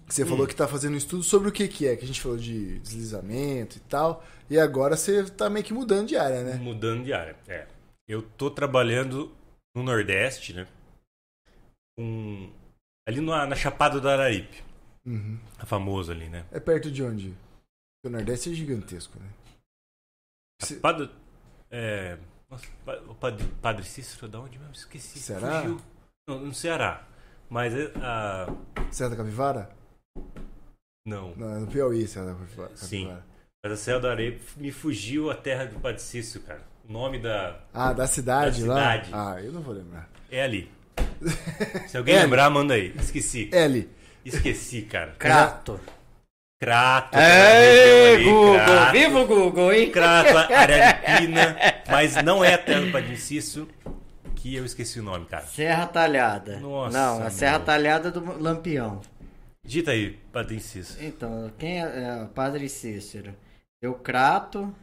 Você falou que tá fazendo um estudo sobre o que que é, que a gente falou de deslizamento e tal. E agora você tá meio que mudando de área, né? Mudando de área. É. Eu tô trabalhando no Nordeste, né? Com... Ali na, na Chapada do Araripe. Uhum. A famosa ali, né? É perto de onde? O Nordeste é gigantesco, né? Se- Chapada... É... Nossa, o padre, padre Cícero, da onde mesmo? Esqueci. Será? Fugiu. No, no Ceará. Mas é, a... Serra da Capivara? Não. Não, é no Piauí, Serra da Capivara. Sim. Mas a Serra do Areia me fugiu a terra do Padre Cícero, cara. O nome da... Ah, da cidade Da lá? cidade. Ah, eu não vou lembrar. É ali. Se alguém É. lembrar, manda aí. Esqueci. L. Esqueci, cara. Crato. Crato. Ali, Google! Crato. Viva o Google, hein? Crato, Araripina. Mas não é a terra que eu esqueci o nome, cara. Serra Talhada. Nossa, Não, a. Serra Talhada do Lampião. Digita aí, Padre Cícero. Então, quem é, é o Padre Cícero? Eu crato,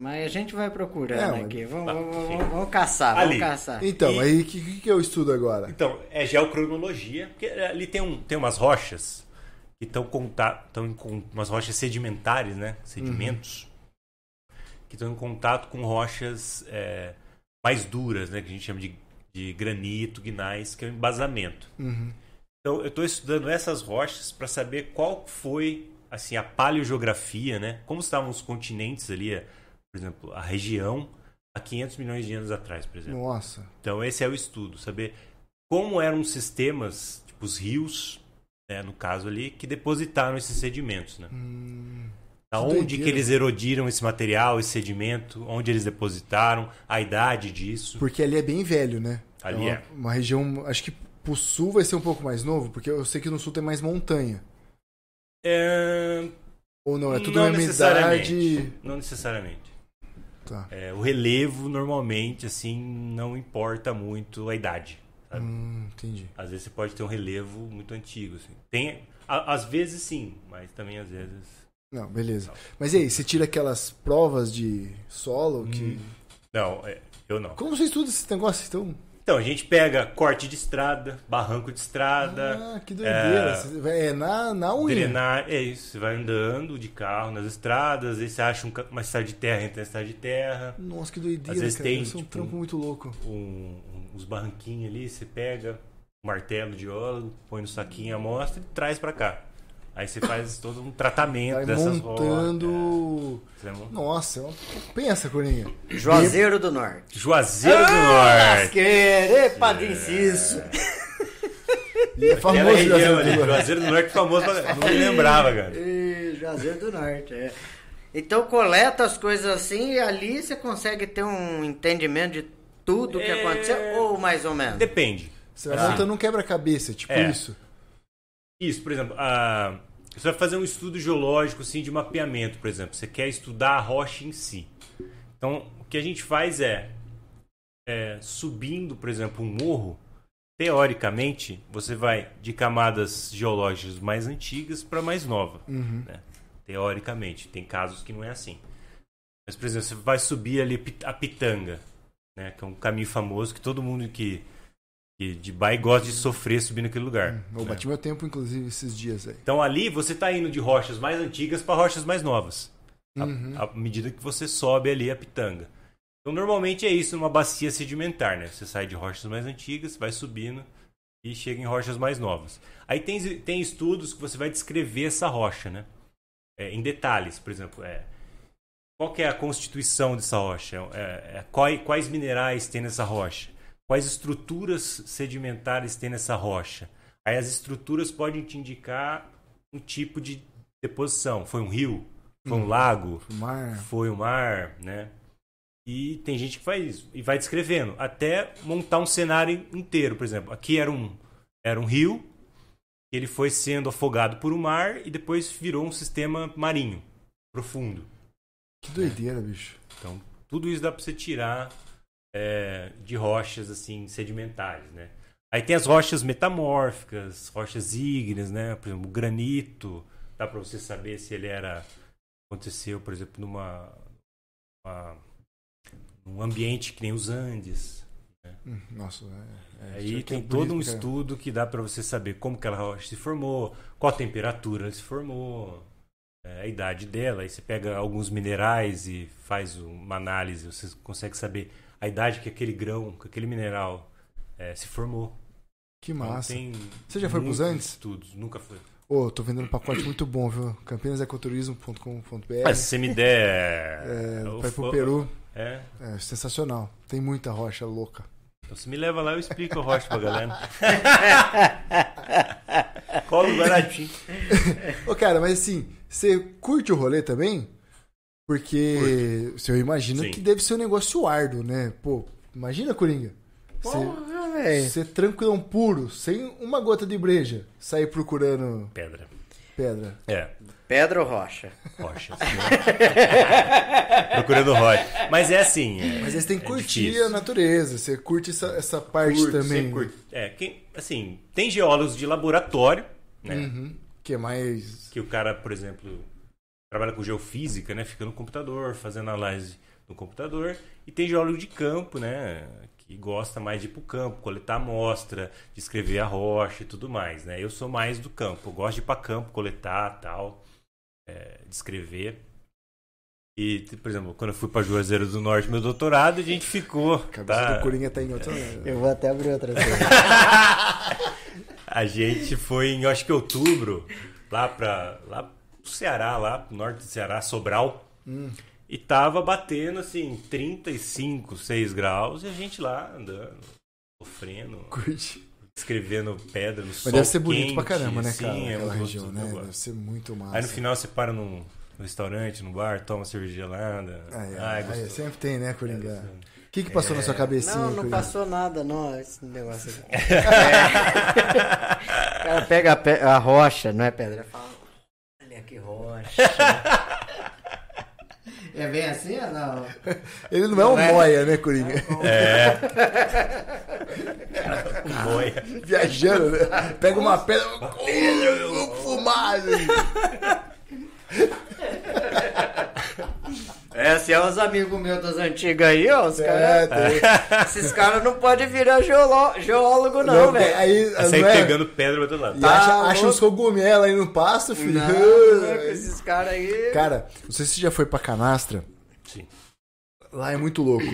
mas a gente vai procurando É, mas- aqui. Vamos, Tá, vamos, sim. vamos, vamos caçar, Ali. vamos caçar. Então, E- aí o que, que, eu estudo agora? Então, é geocronologia, porque ali tem, um, tem umas rochas que estão com umas rochas sedimentares, né? Sedimentos. Que estão em contato com rochas é, mais duras, né? Que a gente chama de, de granito, gnais, que é o embasamento. Uhum. Então, eu estou estudando essas rochas para saber qual foi assim a paleogeografia, né? Como estavam os continentes ali, é, por exemplo, a região há 500 milhões de anos atrás, por exemplo. Nossa. Então esse é o estudo, saber como eram os sistemas, tipo os rios, né, no caso ali, que depositaram esses sedimentos, né? Hum, Aonde que eles erodiram esse material, esse sedimento, onde eles depositaram, a idade disso. porque ali é bem velho, né? Ali uma, é. Uma região. Acho que pro sul vai ser um pouco mais novo, porque eu sei que no sul tem mais montanha. É... Ou não, é tudo não mesma necessariamente. idade. Não necessariamente. Tá. É, o relevo normalmente assim não importa muito a idade. sabe? Hum, entendi. Às vezes você pode ter um relevo muito antigo. Assim. Tem, a- às vezes sim, mas também às vezes Não, beleza. Mas e aí, você tira aquelas provas de solo que. não. é, eu não. Como você estuda esse negócio? Então. Então, a gente pega corte de estrada, barranco de estrada, Ah, que doideira. Vai- É, na, na unha. drenar. É isso, você vai andando de carro nas estradas, aí você acha um uma estrada de terra, entra na estrada de terra, Nossa, que doideira, Às vezes cara. tem, Isso é um tipo, trampo muito louco. um, um- uns barranquinhos ali, você pega martelo de óleo, põe no saquinho, amostra e traz pra cá. Aí você faz todo um tratamento Vai dessas montando. mon- Nossa, é uma- pensa, Corinha. Juazeiro do Norte. Juazeiro do Ah, Norte. querer, Padre Cício. E é Aquela famoso região Juazeiro do Norte. Juazeiro do Norte famoso, pra- não me lembrava, cara. Ih, Juazeiro do Norte, é. Então coleta as coisas assim e ali você consegue ter um entendimento de tudo que É. aconteceu, ou mais ou menos. Depende. Você vai Ah. montando um quebra-cabeça, tipo É. isso. Isso, por exemplo, a... você vai fazer um estudo geológico assim, de mapeamento, por exemplo. Você quer estudar a rocha em si. Então, o que a gente faz é, é, subindo, por exemplo, um morro, teoricamente, você vai de camadas geológicas mais antigas para mais nova. Uhum. né? Teoricamente. Tem casos que não é assim. Mas, por exemplo, você vai subir ali a Pitanga, né? que é um caminho famoso que todo mundo que, que de bike gosta de sofrer subindo aquele lugar. Eu né? bati meu tempo, inclusive, esses dias aí. Então ali você está indo de rochas mais antigas para rochas mais novas. À- Uhum. À, medida que você sobe ali a pitanga. Então normalmente é isso numa bacia sedimentar, né? Você sai de rochas mais antigas, vai subindo e chega em rochas mais novas. Aí tem, tem estudos que você vai descrever essa rocha, né? É, em detalhes, por exemplo, é, qual é a constituição dessa rocha? É, é, quais, quais minerais tem nessa rocha? Quais estruturas sedimentares tem nessa rocha? Aí as estruturas podem te indicar um tipo de deposição. Foi um rio? Foi um lago? Mar. Foi o mar, né? E tem gente que faz isso. E vai descrevendo. Até montar um cenário inteiro, por exemplo. Aqui era um, era um rio. Ele foi sendo afogado por um mar e depois virou um sistema marinho, profundo. Que doideira, bicho. Então, tudo isso dá para você tirar é, de rochas assim sedimentares, né? Aí tem as rochas metamórficas, rochas ígneas, né? Por exemplo, o granito, dá para você saber se ele era aconteceu, por exemplo, numa uma num ambiente que nem os Andes. Hum, Nossa, é, é, Aí aqui tem é todo um cara. estudo que dá para você saber como que aquela rocha se formou, qual a temperatura ela se formou, é, a idade dela. Aí você pega alguns minerais e faz uma análise, você consegue saber a idade que aquele grão, que aquele mineral é, se formou. Que Então, massa. tem Você já foi pros muitos Andes? Estudos, nunca foi. Ô, tô vendendo um pacote muito bom, viu? Campinasecoturismo.com.br Mas se você me der. É, vai pro Peru. É. É sensacional. Tem muita rocha louca. Então você me leva lá eu explico a rocha pra galera. Colo baratinho. Ô, cara, mas assim, você curte o rolê também? Porque se eu imagino Sim. que deve ser um negócio árduo, né? Pô, imagina, Coringa. Você, Porra, velho. você tranquilão puro, sem uma gota de breja, sair procurando Pedra. pedra. É. Pedra ou rocha? Rocha. sim. Procurando rocha. Mas é assim. é- Mas você tem que é curtir difícil. a natureza, você curte essa, essa parte Curto, também. sempre curto. É, quem, assim, tem geólogos de laboratório, né? Uhum. Que é mais. Que o cara, por exemplo, trabalha com geofísica, né? Fica no computador, fazendo análise no computador. E tem geólogo de campo, né? Que gosta mais de ir pro campo, coletar amostra, de escrever a rocha e tudo mais, né? Eu sou mais do campo. Eu gosto de ir pra campo, coletar tal, é, de escrever. E, por exemplo, quando eu fui pra Juazeiro do Norte, meu doutorado, a gente ficou. A cabeça tá? do Coringa tá em outro. Eu vou até abrir outra vez. A gente foi em, acho que outubro, lá para lá pro Ceará, lá pro norte do Ceará, Sobral. E tava batendo assim 35, 6 graus e a gente lá andando, sofrendo, Curte. escrevendo pedra no sol. Mas deve ser bonito quente, pra caramba, né, assim, cara? é Aquela muito região, né? gosto. Deve ser muito massa. Aí no final você para num restaurante, num bar, toma uma cerveja gelada. Ai, Ai, ai, ai, gostoso. sempre tem, né, Coringa? O que, que passou na sua cabecinha? Não, não Coringa? passou nada, não, esse negócio aqui. É. O cara pega a, pe- a rocha, não é pedra, fala, rocha. É bem assim ou não? Ele não é um Não é? moia, né, Coringa? É. Boia. Viajando, né? Pega uma pedra. Fumado. É, se é os amigos meus das antigas aí, ó, os É, caras. tem- Esses caras não podem virar geolo- geólogo, não, velho. aí, sair não é? pegando pedra do lado. E acha, Tá acha louco. uns cogumelos aí no pasto, filho. Não, não, com esses caras aí. Cara, não sei se você já foi pra Canastra. Sim. Lá é muito louco.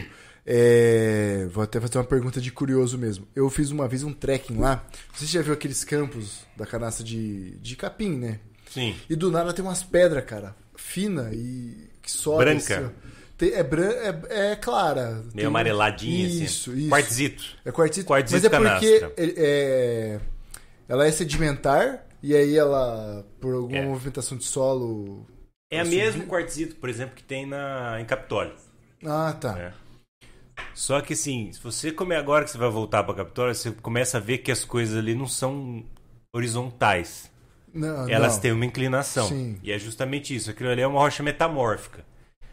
É, Vou até fazer uma pergunta de curioso mesmo. Eu fiz uma vez um trekking lá. Você já viu aqueles campos da canastra de, de capim, né? Sim. E do nada tem umas pedras, cara, fina e que sobe. Branca. assim, é, bran é, é clara. Meio Tem- amareladinha, Isso, assim. isso. Quartzito. É quartzito. Quartzito mas é porque canastra. é, ela é sedimentar e aí ela, por alguma É. movimentação de solo... É a mesmo quartzito, por exemplo, que tem na, em Capitólio. Ah, tá. né? Só que assim, se você comer agora que você vai voltar para Capitólio, você começa a ver que as coisas ali não são horizontais. Não, Elas não. têm uma inclinação. Sim. E é justamente isso. Aquilo ali é uma rocha metamórfica.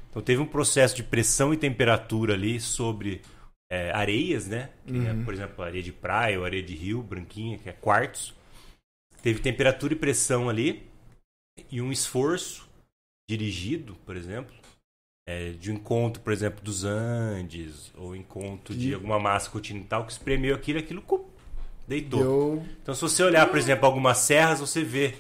Então teve um processo de pressão e temperatura ali sobre é, areias, né? Que é, Uhum. por exemplo, areia de praia ou areia de rio, branquinha, que é quartzo. Teve temperatura e pressão ali e um esforço dirigido, por exemplo, é, de um encontro, por exemplo, dos Andes ou encontro de alguma massa continental que espremeu aquilo, aquilo deitou. Deu... Então, se você olhar, por exemplo, algumas serras, você vê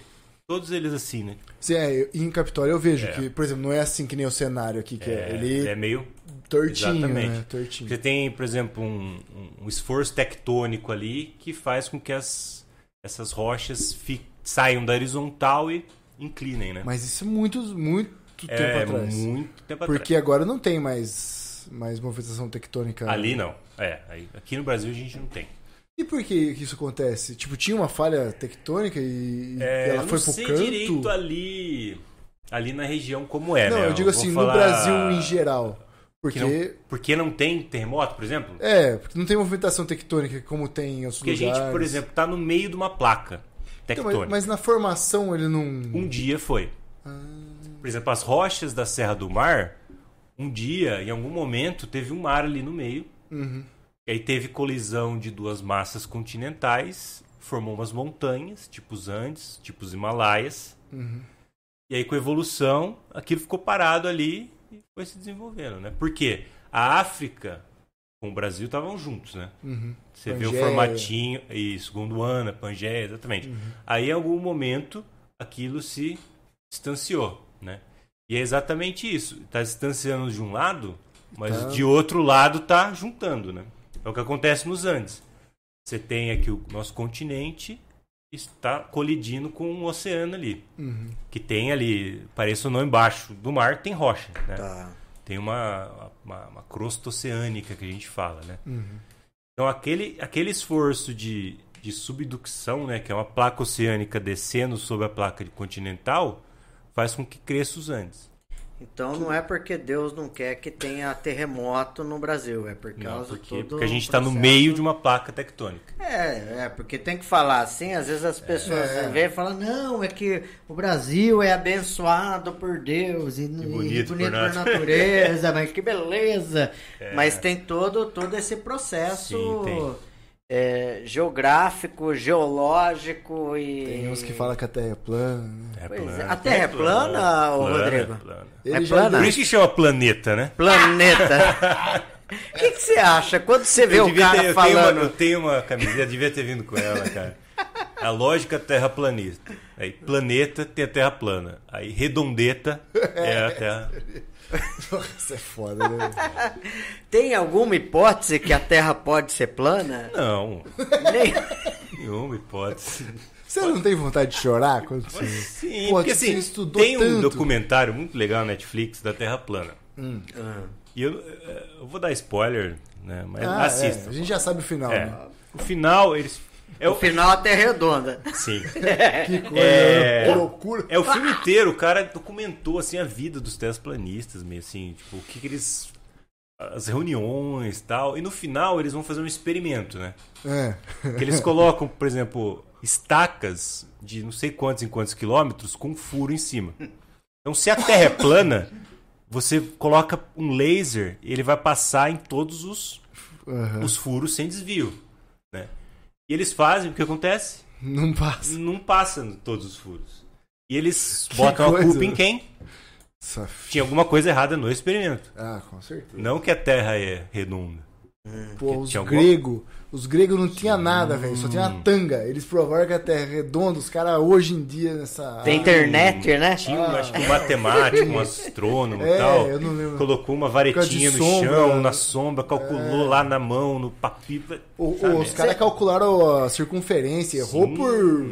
todos eles assim, né? Sim, é, em Capitólio eu vejo É. que, por exemplo, não é assim que nem o cenário aqui, que é, ele é meio. tortinho, exatamente. né? Tortinho. Você tem, por exemplo, um, um- esforço tectônico ali que faz com que as, essas rochas fi- saiam da horizontal e inclinem, né? Mas isso é muito, muito tempo é atrás. muito tempo Porque agora não tem mais, mais movimentação tectônica. atrás. Ali não. É, aí- aqui no Brasil a gente não tem. E por que isso acontece? Tipo, tinha uma falha tectônica e É, ela eu foi não pro sei canto? direito ali, ali na região como é, não, né? eu digo vou assim, falar no Brasil em geral. Porque. Que não, porque não tem terremoto, por exemplo? É, porque não tem movimentação tectônica como tem em outros Porque a lugares. gente, por exemplo, tá no meio de uma placa Então, tectônica. mas, mas na formação ele não. Um dia foi. Ah. Por exemplo, as rochas da Serra do Mar, um dia, em algum momento, teve um mar ali no meio. Uhum. E aí teve colisão de duas massas continentais, formou umas montanhas, tipo os Andes, tipo os Himalaias. Uhum. E aí, com a evolução, aquilo ficou parado ali e foi se desenvolvendo, né? Por quê? A África com o Brasil estavam juntos, né? Uhum. Você vê o Pangeia. formatinho, isso, Gondwana, Pangeia, exatamente. Uhum. Aí, em algum momento, aquilo se distanciou, né? E é exatamente isso. Está distanciando de um lado, mas Tá. de outro lado está juntando, né? É o que acontece nos Andes. Você tem aqui o nosso continente está colidindo com um oceano ali. Uhum. Que tem ali, pareça ou não, embaixo do mar tem rocha, né? Tá. Tem uma, uma, uma crosta oceânica que a gente fala, né? Uhum. Então aquele, aquele esforço de, de subducção, né, que é uma placa oceânica descendo sobre a placa continental, faz com que cresça os Andes. Então não é porque Deus não quer que tenha terremoto no Brasil, é por Não, causa porque, de todo porque a gente está no meio de uma placa tectônica. É, é, porque tem que falar assim, às vezes as pessoas É. vêm e falam, não, é que o Brasil é abençoado por Deus e, e bonito por por, nat- natureza, mas que beleza. É. Mas tem todo, todo esse processo Sim, tem. É, geográfico, geológico e... Tem uns que falam que a Terra é plana. né? É é. plana, A Terra é plana, ô, Rodrigo? É plana. É plana? Por isso que chama planeta, né? Planeta. O que, que você acha? Quando você vê Eu o cara ter- eu tenho uma- falando... eu tenho uma camiseta, devia ter vindo com ela, cara. A lógica terraplanista. Aí planeta tem a terra plana. Aí redondeta é a terra. Isso é foda, né? Tem alguma hipótese que a Terra pode ser plana? Não, Nem... nenhuma hipótese. Você não tem vontade de chorar quando você. Sim, Pô, porque você assim, estudou tem um tanto. documentário muito legal na Netflix da Terra plana. Ah. E eu, eh, eu vou dar spoiler, né? Mas Ah, assista. é, a gente já sabe o final, É. né? O final, eles. É O o, final a Terra é redonda. sim. Que coisa, É. que loucura. É o filme inteiro, o cara documentou assim a vida dos terraplanistas, meio assim, tipo, o que, que eles as reuniões, tal, e no final eles vão fazer um experimento, né? É. Que eles colocam, por exemplo, estacas de não sei quantos em quantos quilômetros com um furo em cima. Então, se a Terra é plana, você coloca um laser e ele vai passar em todos os, Aham. os furos sem desvio, né? E eles fazem, o que acontece? Não passa. Não passa todos os furos. E eles botam a coisa, culpa em quem? Tinha alguma coisa errada no experimento. Ah, com certeza. Não que a Terra é redonda. Pô, os alguma- gregos. Os gregos não tinha nada, velho. Só tinha a tanga. Eles provaram que a Terra é redonda. Os caras hoje em dia nessa. Tem internet, né? Tinha um, acho que um matemático, um astrônomo e É, tal. eu não lembro. Colocou uma varetinha no sombra. chão, na sombra, calculou lá na mão, no papel. O- sabe? os caras calcularam a circunferência. Errou Sim. por.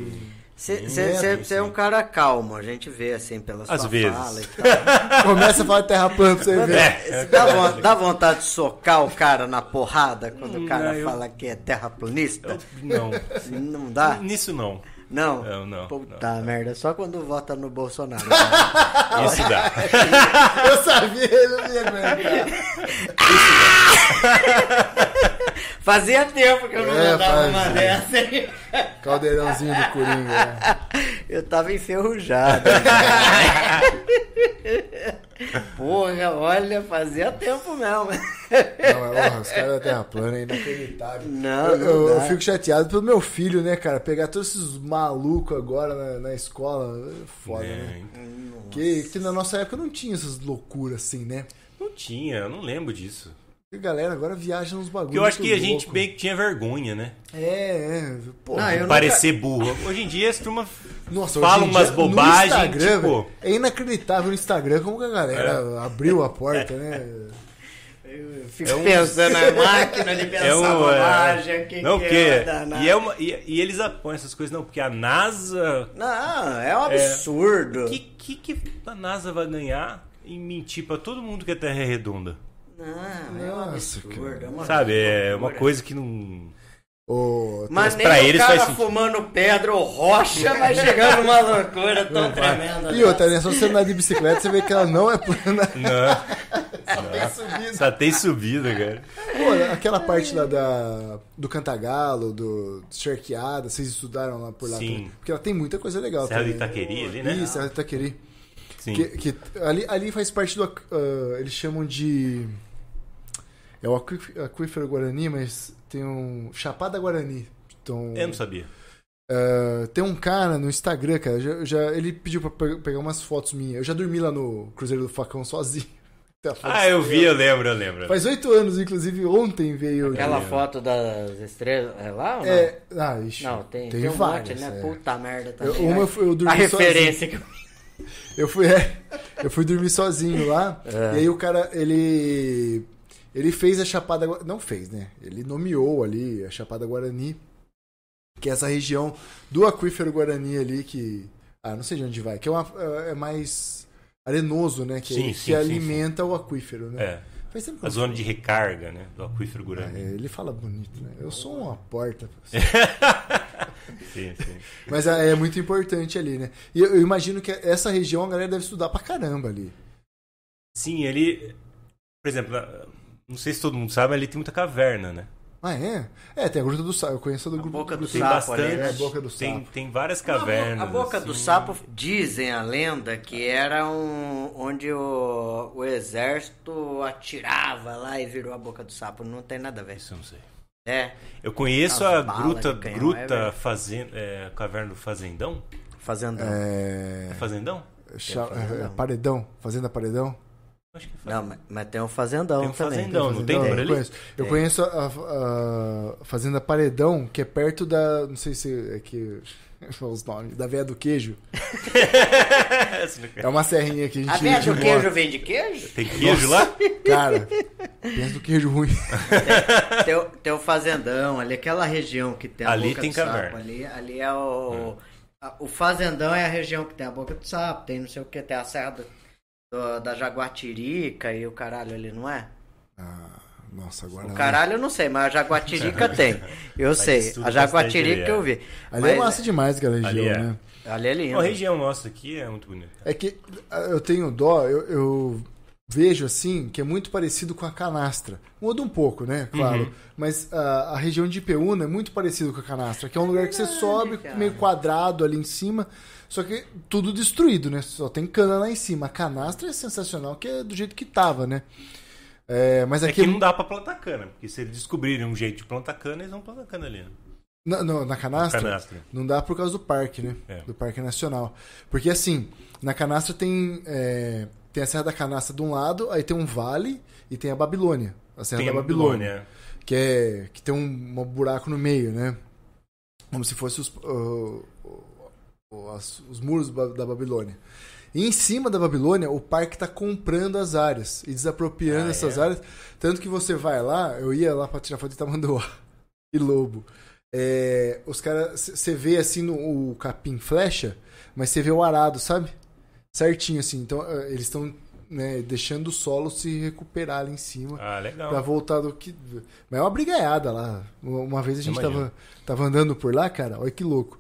Você Metro, é um cara calmo, a gente vê assim pela sua Às vezes. fala e tal. Começa a falar de terra plana pra você ver. É. Dá, von- dá vontade de socar o cara na porrada quando o cara Não, eu- fala que é terraplanista? Não. Não dá? Nisso não. Não? Não, não, Puta merda, só quando vota no Bolsonaro. cara. Isso dá. Eu sabia, ele não ia aguentar. Fazia tempo que eu não É, mandava uma dessa. hein? Caldeirãozinho do Coringa. né? Eu tava enferrujado. Porra, olha, fazia tempo mesmo. Não, mas, porra, os caras da Terra plana é inacreditável. Não, eu, não eu- eu fico chateado pelo meu filho, né, cara? Pegar todos esses malucos agora na, na escola. é Foda, né? É, Que, que na nossa época não tinha essas loucuras assim, né? Não tinha, eu não lembro disso. E a galera agora viaja nos bagulhos. Eu acho que a muito gente louco. bem que tinha vergonha, né? É, é. Pô, Não, eu nunca- Parecer burro. Hoje em dia, essa turma Nossa, fala umas dia, bobagens, No Instagram, tipo- é inacreditável no Instagram como que a galera abriu a porta, né? Eu fico É um- pensando na máquina de pensar É um, é, bobagem. que não, que é. E, é uma, e, e eles apoiam essas coisas, não, porque a NASA. Não, é um absurdo. O que, que, que a NASA vai ganhar em mentir pra todo mundo que a Terra é redonda? Não, é um Nossa, absurdo. É uma Sabe? É uma coisa que não. Ô, Mas, nem pra o eles cara fumando pedra ou rocha vai chegar numa loucura tão tremenda. E outra, né? Só você andar de bicicleta, você vê que ela não é plana. Não, Tem subida. só tem subida, cara. Pô, aquela parte lá da, do Cantagalo, do Cerqueada, vocês estudaram lá por lá Sim. também? Porque ela tem muita coisa legal Serra do também. Itaqueri ali, né? Isso, Serra do Itaqueri. Sim. Que, que ali, ali faz parte do. ah, eles chamam de. É o aquí- aquífero Guarani, mas tem um. Chapada Guarani. Então, Eu não sabia. ah, tem um cara no Instagram, cara. Já, já- ele pediu pra pe- pegar umas fotos minhas. Eu já dormi lá no Cruzeiro do Facão sozinho. Ah, eu vi, eu lembro, eu lembro. Faz oito anos, inclusive, ontem veio. Aquela foto das estrelas. É lá ou não? É, ah, ixi, Não, tem, tem tem, um várias, monte, né? é. Puta merda Eu- também. uma né? eu, fui- eu dormi A referência que eu... sozinho. Eu fui, é, eu fui dormir sozinho lá. É. E aí o cara, ele. Ele fez a Chapada. Não fez, né? Ele nomeou ali a Chapada Guarani. Que é essa região do aquífero Guarani ali que. Ah, não sei de onde vai. Que é, uma, é mais arenoso, né? Que, Sim, que sim, sim, alimenta o aquífero, né? É, Faz tempo que a zona de recarga, né? Do aquífero É, Guarani. ele fala bonito, né? Eu sou uma porta. Sim, sim. Mas é, é muito importante ali, né? E eu, eu imagino que essa região a galera deve estudar pra caramba ali. Sim, ele. Por exemplo, não sei se todo mundo sabe, mas ele tem muita caverna, né? Ah, é? É, tem a Gruta do Sapo. Eu conheço a do A Gruta Boca do Tem Sapo bastante. ali, né? É, a Boca do tem, Sapo. tem várias cavernas. A boca do assim. sapo, dizem a lenda, que era um, onde o, o exército atirava lá e virou a boca do sapo. Não tem nada a ver. Isso eu não sei. É, Eu conheço As a Gruta, canhão, é gruta verdade. fazen, é, Caverna do Fazendão? fazendão. É. É Fazendão? cha- fazendão. é, Paredão. Fazenda Paredão. Acho que é Não, mas, mas tem um fazendão Tem um também. fazendão. Não, não tem por eu ali? conheço. Eu Tem. conheço a, a- Fazenda Paredão, que é perto da. Não sei se é que. Os nomes. Da Véia do Queijo. É uma serrinha que a gente A véia de do moto. queijo vem de queijo? Tem queijo lá? Cara, pensa do queijo ruim. tem, o- tem o fazendão, ali aquela região que tem a Ali boca tem do sapo. caverna. Ali, ali é o... a- o fazendão é a região que tem a boca do sapo, tem não sei o que, tem a serra do- do- da Jaguatirica e o caralho ali, não é? Ah, nossa, agora. O caralho eu não sei, mas a Jaguatirica tem. Eu Mas sei. A Jaguatirica eu ali, vi. Ali é Mas- massa demais aquela região, Ali é. né? Ali é lindo. A região nossa aqui é muito bonita. É que ah, eu tenho dó, eu, eu vejo assim, que é muito parecido com a canastra. Muda um pouco, né? Claro. Uhum. Mas ah, a região de Ipeúna é muito parecido com a canastra, que é um lugar que você sobe meio quadrado ali em cima, só que tudo destruído, né? Só tem cana lá em cima. A canastra é sensacional, que é do jeito que tava, né? É, mas É aqui que não dá pra plantar cana, porque se eles descobrirem um jeito de plantar cana, eles vão plantar cana ali. Né? na, no- na canastra, Canastra. Não dá por causa do parque, né? É. Do Parque Nacional. Porque assim, na canastra tem, é, tem a Serra da Canastra de um lado, aí tem um vale e tem a Babilônia. A Serra Tem da a Babilônia. Babilônia. Que, é, que tem um, um buraco no meio, né? Como se fosse os, uh, as- os muros da Babilônia. E em cima da Babilônia, o parque está comprando as áreas e desapropriando Ah, essas é? áreas. Tanto que você vai lá, eu ia lá para tirar foto de Tamanduá e Lobo. É, os caras, você vê assim no, o capim flecha, mas você vê o arado, sabe? Certinho assim. Então eh, eles estão né, deixando o solo se recuperar ali em cima. Ah, legal. Pra voltar do que. Mas é uma brigaiada lá. Uma vez a gente Imagino. tava, tava andando por lá, cara, olha que louco.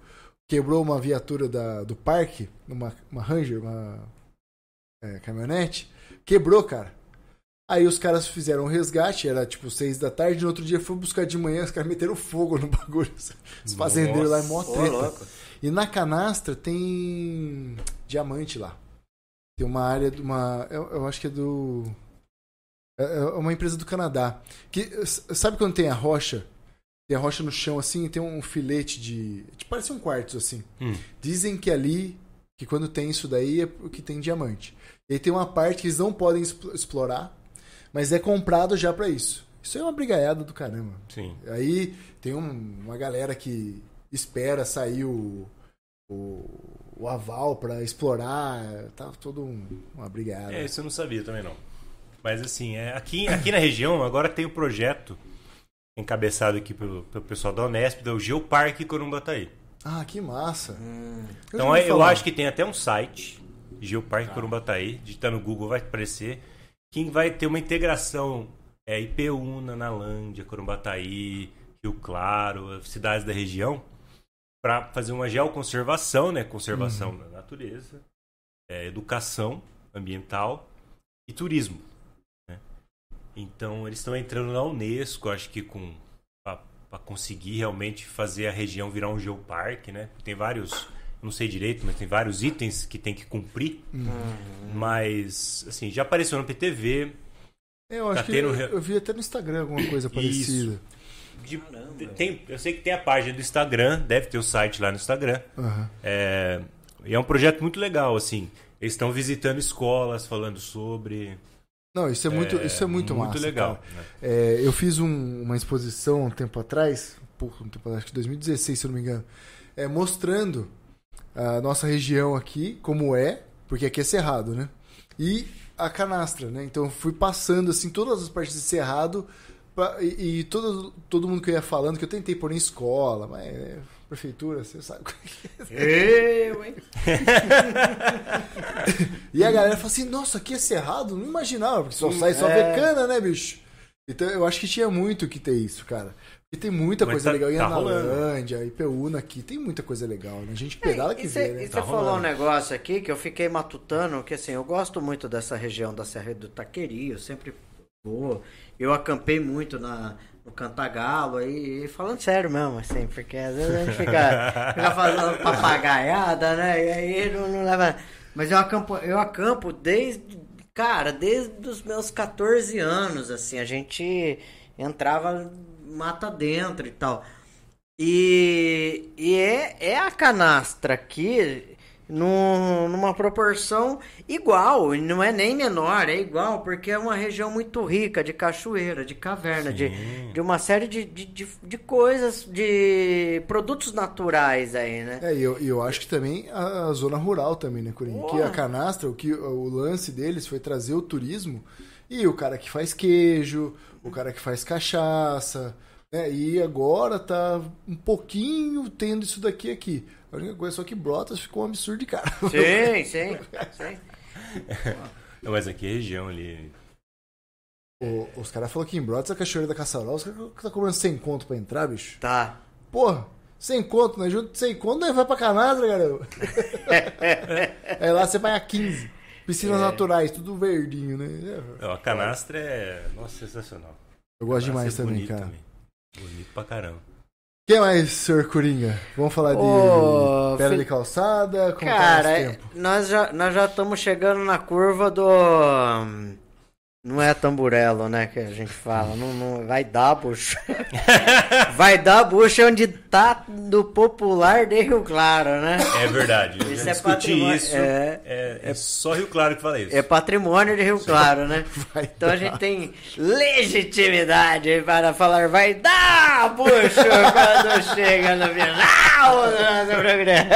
Quebrou uma viatura da, do parque, uma, uma Ranger, uma é, caminhonete. Quebrou, cara. Aí os caras fizeram um resgate, era tipo seis da tarde, no outro dia foi buscar de manhã, os caras meteram fogo no bagulho. Os fazendeiros lá em mó treta. E na canastra tem diamante lá. Tem uma área de uma. Eu, eu acho que é do. É é uma empresa do Canadá. Que, sabe quando tem a rocha? Tem a rocha no chão assim e tem um filete de. Tipo, parece um quartzo assim. Hum. Dizem que ali, que quando tem isso daí é porque tem diamante. E aí tem uma parte que eles não podem expl- explorar, mas é comprado já pra isso. Isso é uma brigaiada do caramba. Sim. Aí tem um- uma galera que espera sair o, o, o aval pra explorar. Tá todo um, uma brigada. É, isso eu não sabia também não. Mas assim, é, aqui, aqui na região agora tem o projeto encabeçado aqui pelo, pelo pessoal da Unesp, do Geoparque Corumbataí. Ah, que massa. Hum, Então já ouvi eu acho que tem até um site, Geoparque Corumbataí, digitar no Google vai aparecer, que vai ter uma integração é, Ipeúna, Nalândia, Corumbataí, Rio Claro, cidades da região, para fazer uma geoconservação, né? Conservação Uhum. da natureza, é, educação ambiental e turismo. Então eles estão entrando na Unesco, acho que com para conseguir realmente fazer a região virar um geoparque, né? Tem vários, eu não sei direito, mas tem vários itens que tem que cumprir. Mas assim, já apareceu no PTV, É, Eu acho Tá que tendo eu, re- eu vi até no Instagram alguma coisa parecida. de- tem, eu sei que tem a página do Instagram, deve ter o site lá no Instagram. Aham. É, e é um projeto muito legal, assim. Eles estão visitando escolas, falando sobre. Não, isso é muito, isso é muito, muito massa. legal. cara. né? É, eu fiz um- uma exposição um tempo atrás, um pouco, um tempo atrás, acho que 2016, se eu não me engano, é, mostrando a nossa região aqui, como é, porque aqui é cerrado, né? E a canastra, né? Então eu fui passando assim todas as partes de cerrado pra- e, e todo, todo mundo que eu ia falando, que eu tentei pôr em escola, mas é, prefeitura, você sabe. como é que é. Eu, hein? E a galera fala assim, nossa, aqui é cerrado? Não imaginava, porque só sai só É. ver cana, né, bicho? Então eu acho que tinha muito que ter isso, cara. Porque tem muita Mas coisa tá- legal. Em tá rolando. Analândia, Ipeúna aqui, tem muita coisa legal, né? A gente pedala que e vê, né? E você Tá falou um negócio aqui que eu fiquei matutando, que assim, eu gosto muito dessa região da Serra do Taqueri, eu sempre vou. Eu acampei muito na, no Cantagalo aí, falando sério mesmo, assim, porque às vezes a gente fica, fica fazendo papagaiada, né? E aí não, não leva. Mas eu acampo, eu acampo desde, cara, desde os meus 14 anos, assim, a gente entrava mata dentro e tal. E, e é, é a canastra aqui num- numa proporção igual, e não é nem menor, é igual, porque é uma região muito rica de cachoeira, de caverna, de, Sim. de uma série de, de, de, de coisas, de produtos naturais aí, né? É, e eu, eu acho que também a, a zona rural também, né, Corinho? Que a canastra, o, que, o lance deles foi trazer o turismo e o cara que faz queijo, o cara que faz cachaça, né? E agora tá um pouquinho tendo isso daqui aqui. A única coisa é só que Brotas ficou um absurdo de cara. Sim, sim, sim. Não, mas aqui é região ali. O- os caras falaram que em Brotas a cachoeira da Caçarol, os caras tá cobrando 100 conto pra entrar, bicho. Tá. Porra, 100 conto, né? Junto 100 conto, né? Vai pra canastra, garoto. Aí lá você vai a 15. Piscinas É. naturais, tudo verdinho, né? É, Ó, A canastra é. Nossa, sensacional. Eu gosto demais é também, bonito cara. também. Bonito pra caramba. Quem mais, senhor Coringa? Vamos falar de Ô, pedra de calçada? Como tá Cara, tempo? nós já nós já estamos chegando na curva do não é tamburelo, né, que a gente fala, não, não vai dar bucho. vai dar bucho é onde tá do popular de Rio Claro, né? É verdade. Eu Isso é patrimônio- isso. é. É, é só Rio Claro que fala isso. É patrimônio de Rio Claro, né? Então a gente tem legitimidade para falar vai dar bucho quando chega no final do nosso programa.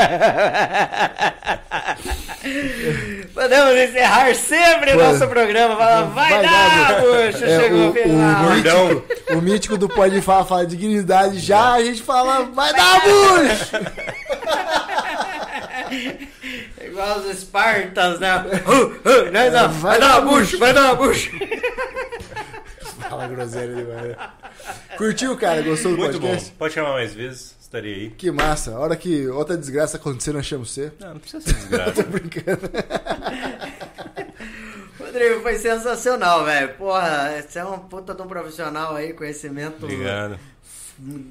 Podemos encerrar sempre o nosso programa falando vai, bucho, É, chegou o, o mítico, o mítico do Pode Falar fala de dignidade, já a gente fala, vai dar bucho! Igual os Espartas, né? Uh, uh, vai, dar, vai vai dar bucho, vai dar bucho. Fala groselha demais. né? Curtiu, cara? Gostou do Muito bom. Pode chamar mais vezes, estarei aí. Que massa. A hora que outra desgraça acontecer, nós chamamos você. Não, não precisa ser desgraça. Brincando. Rodrigo, foi sensacional, velho. Porra, você é um puta de um profissional aí, conhecimento Obrigado.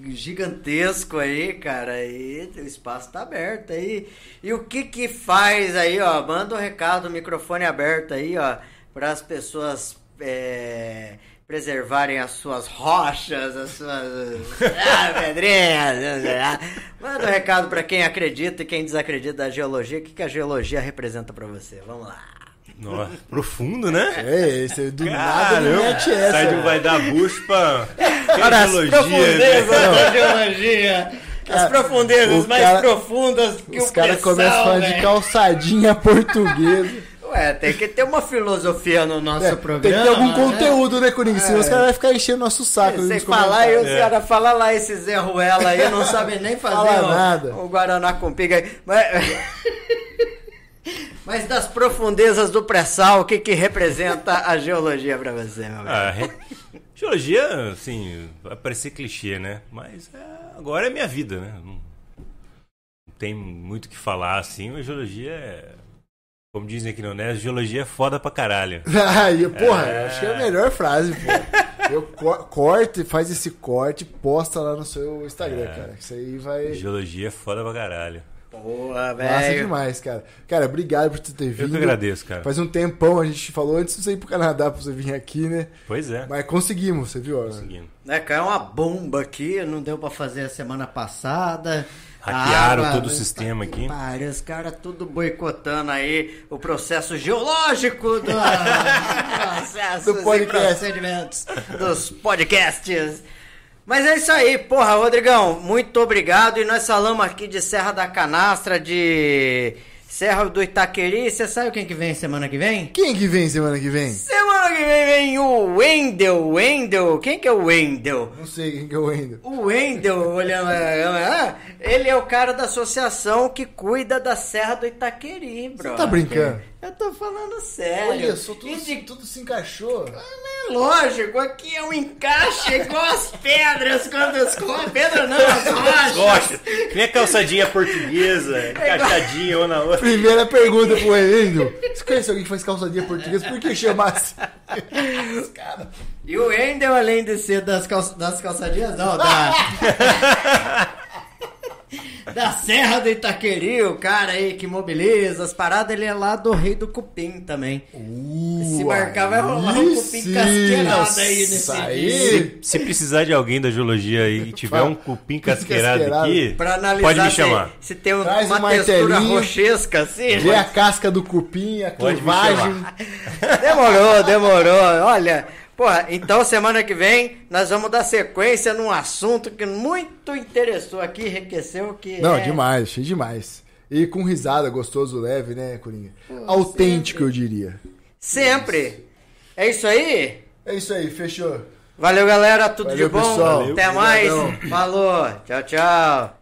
gigantesco aí, cara. E o espaço tá aberto aí. E o que que faz aí, ó? Manda um recado, microfone aberto aí, ó, para as pessoas é, preservarem as suas rochas, as suas ah, pedrinhas. Manda um recado para quem acredita e quem desacredita da geologia. O que que a geologia representa para você? Vamos lá. Nossa, profundo, né? É, esse do nada ele Caramba. mete essa. Sai de um vai dar bucho pra. Geologia, profundezas né? da geologia. As profundezas o mais cara- profundas que Os o caras pressão, começam falando de velho. calçadinha portuguesa. Ué, tem que ter uma filosofia no nosso É, programa. tem que ter algum né? conteúdo, né, Coringa? Senão os caras vão ficar enchendo nosso saco. Sem nos falar, e os caras falam lá esse Zé Ruela aí, não sabe nem fazer Fala o, nada. o Guaraná com piga. Mas... Mas das profundezas do pré-sal, o que que representa a geologia pra você, meu velho? Ah, re- Geologia, assim, vai parecer clichê, né? Mas é, agora é minha vida, né? Não, não tem muito o que falar, assim, mas geologia é. Como dizem aqui no Nes, geologia é foda pra caralho. Aí, porra, É. eu acho que é a melhor frase, pô. Eu co corte, faz esse corte, posta lá no seu Instagram, É. cara. Isso aí vai. Geologia é foda pra caralho. Porra, Massa velho. demais, cara. Cara, obrigado por tu ter vindo. Eu que agradeço, cara. Faz um tempão, a gente falou antes de você ir pro Canadá pra você vir aqui, né? Pois é. Mas conseguimos, você viu? ó. Conseguindo. Né, caiu uma bomba aqui, não deu pra fazer a semana passada. Hackearam Ah, todo o sistema aqui. Pare, os caras tudo boicotando aí o processo geológico da processos Do podcast. procedimentos dos podcasts. Mas é isso aí, porra, Rodrigão, muito obrigado. E nós falamos aqui de Serra da Canastra, de Serra do Itaqueri. Você sabe quem que vem semana que vem? Quem que vem semana que vem? Semana que vem vem o Wendel. Wendel, quem que é o Wendel? Não sei quem que é o Wendel. O Wendel, olhando, ah, ele é o cara da associação que cuida da Serra do Itaqueri, bro. tá brincando? Eu tô falando sério. Olha só, tudo, de- tudo se encaixou. É lógico, aqui é um encaixe igual as pedras quando as co- pedra não, as rochas. Gosta. Minha calçadinha portuguesa, encaixadinha uma na outra. Primeira pergunta pro Wendel. Você conhece alguém que faz calçadinha portuguesa? Por que chamasse? Caras. E o Wendel, além de ser das, calça- das calçadinhas, não, da. da Serra do Itaqueri, o cara aí que mobiliza as paradas, ele é lá do Rei do Cupim também. Se marcar, vai rolar um cupim casqueirado aí nesse aí. Se precisar de alguém da geologia e tiver um cupim casqueirado Casqueirado. aqui, Pra analisar pode me se- chamar. Se, tem um- Traz uma um textura rochesca assim. Vê a casca do cupim, a curvagem. Demorou, demorou. Olha, porra, então semana que vem nós vamos dar sequência num assunto que muito interessou aqui, enriqueceu, que Não, é... demais, cheio demais. E com risada, gostoso, leve, né, Coringa? Autêntico, eu diria. Sempre. É isso aí? É isso aí, fechou. Valeu, galera. Tudo Valeu, de bom. pessoal. Até mais. Falou. Tchau, tchau.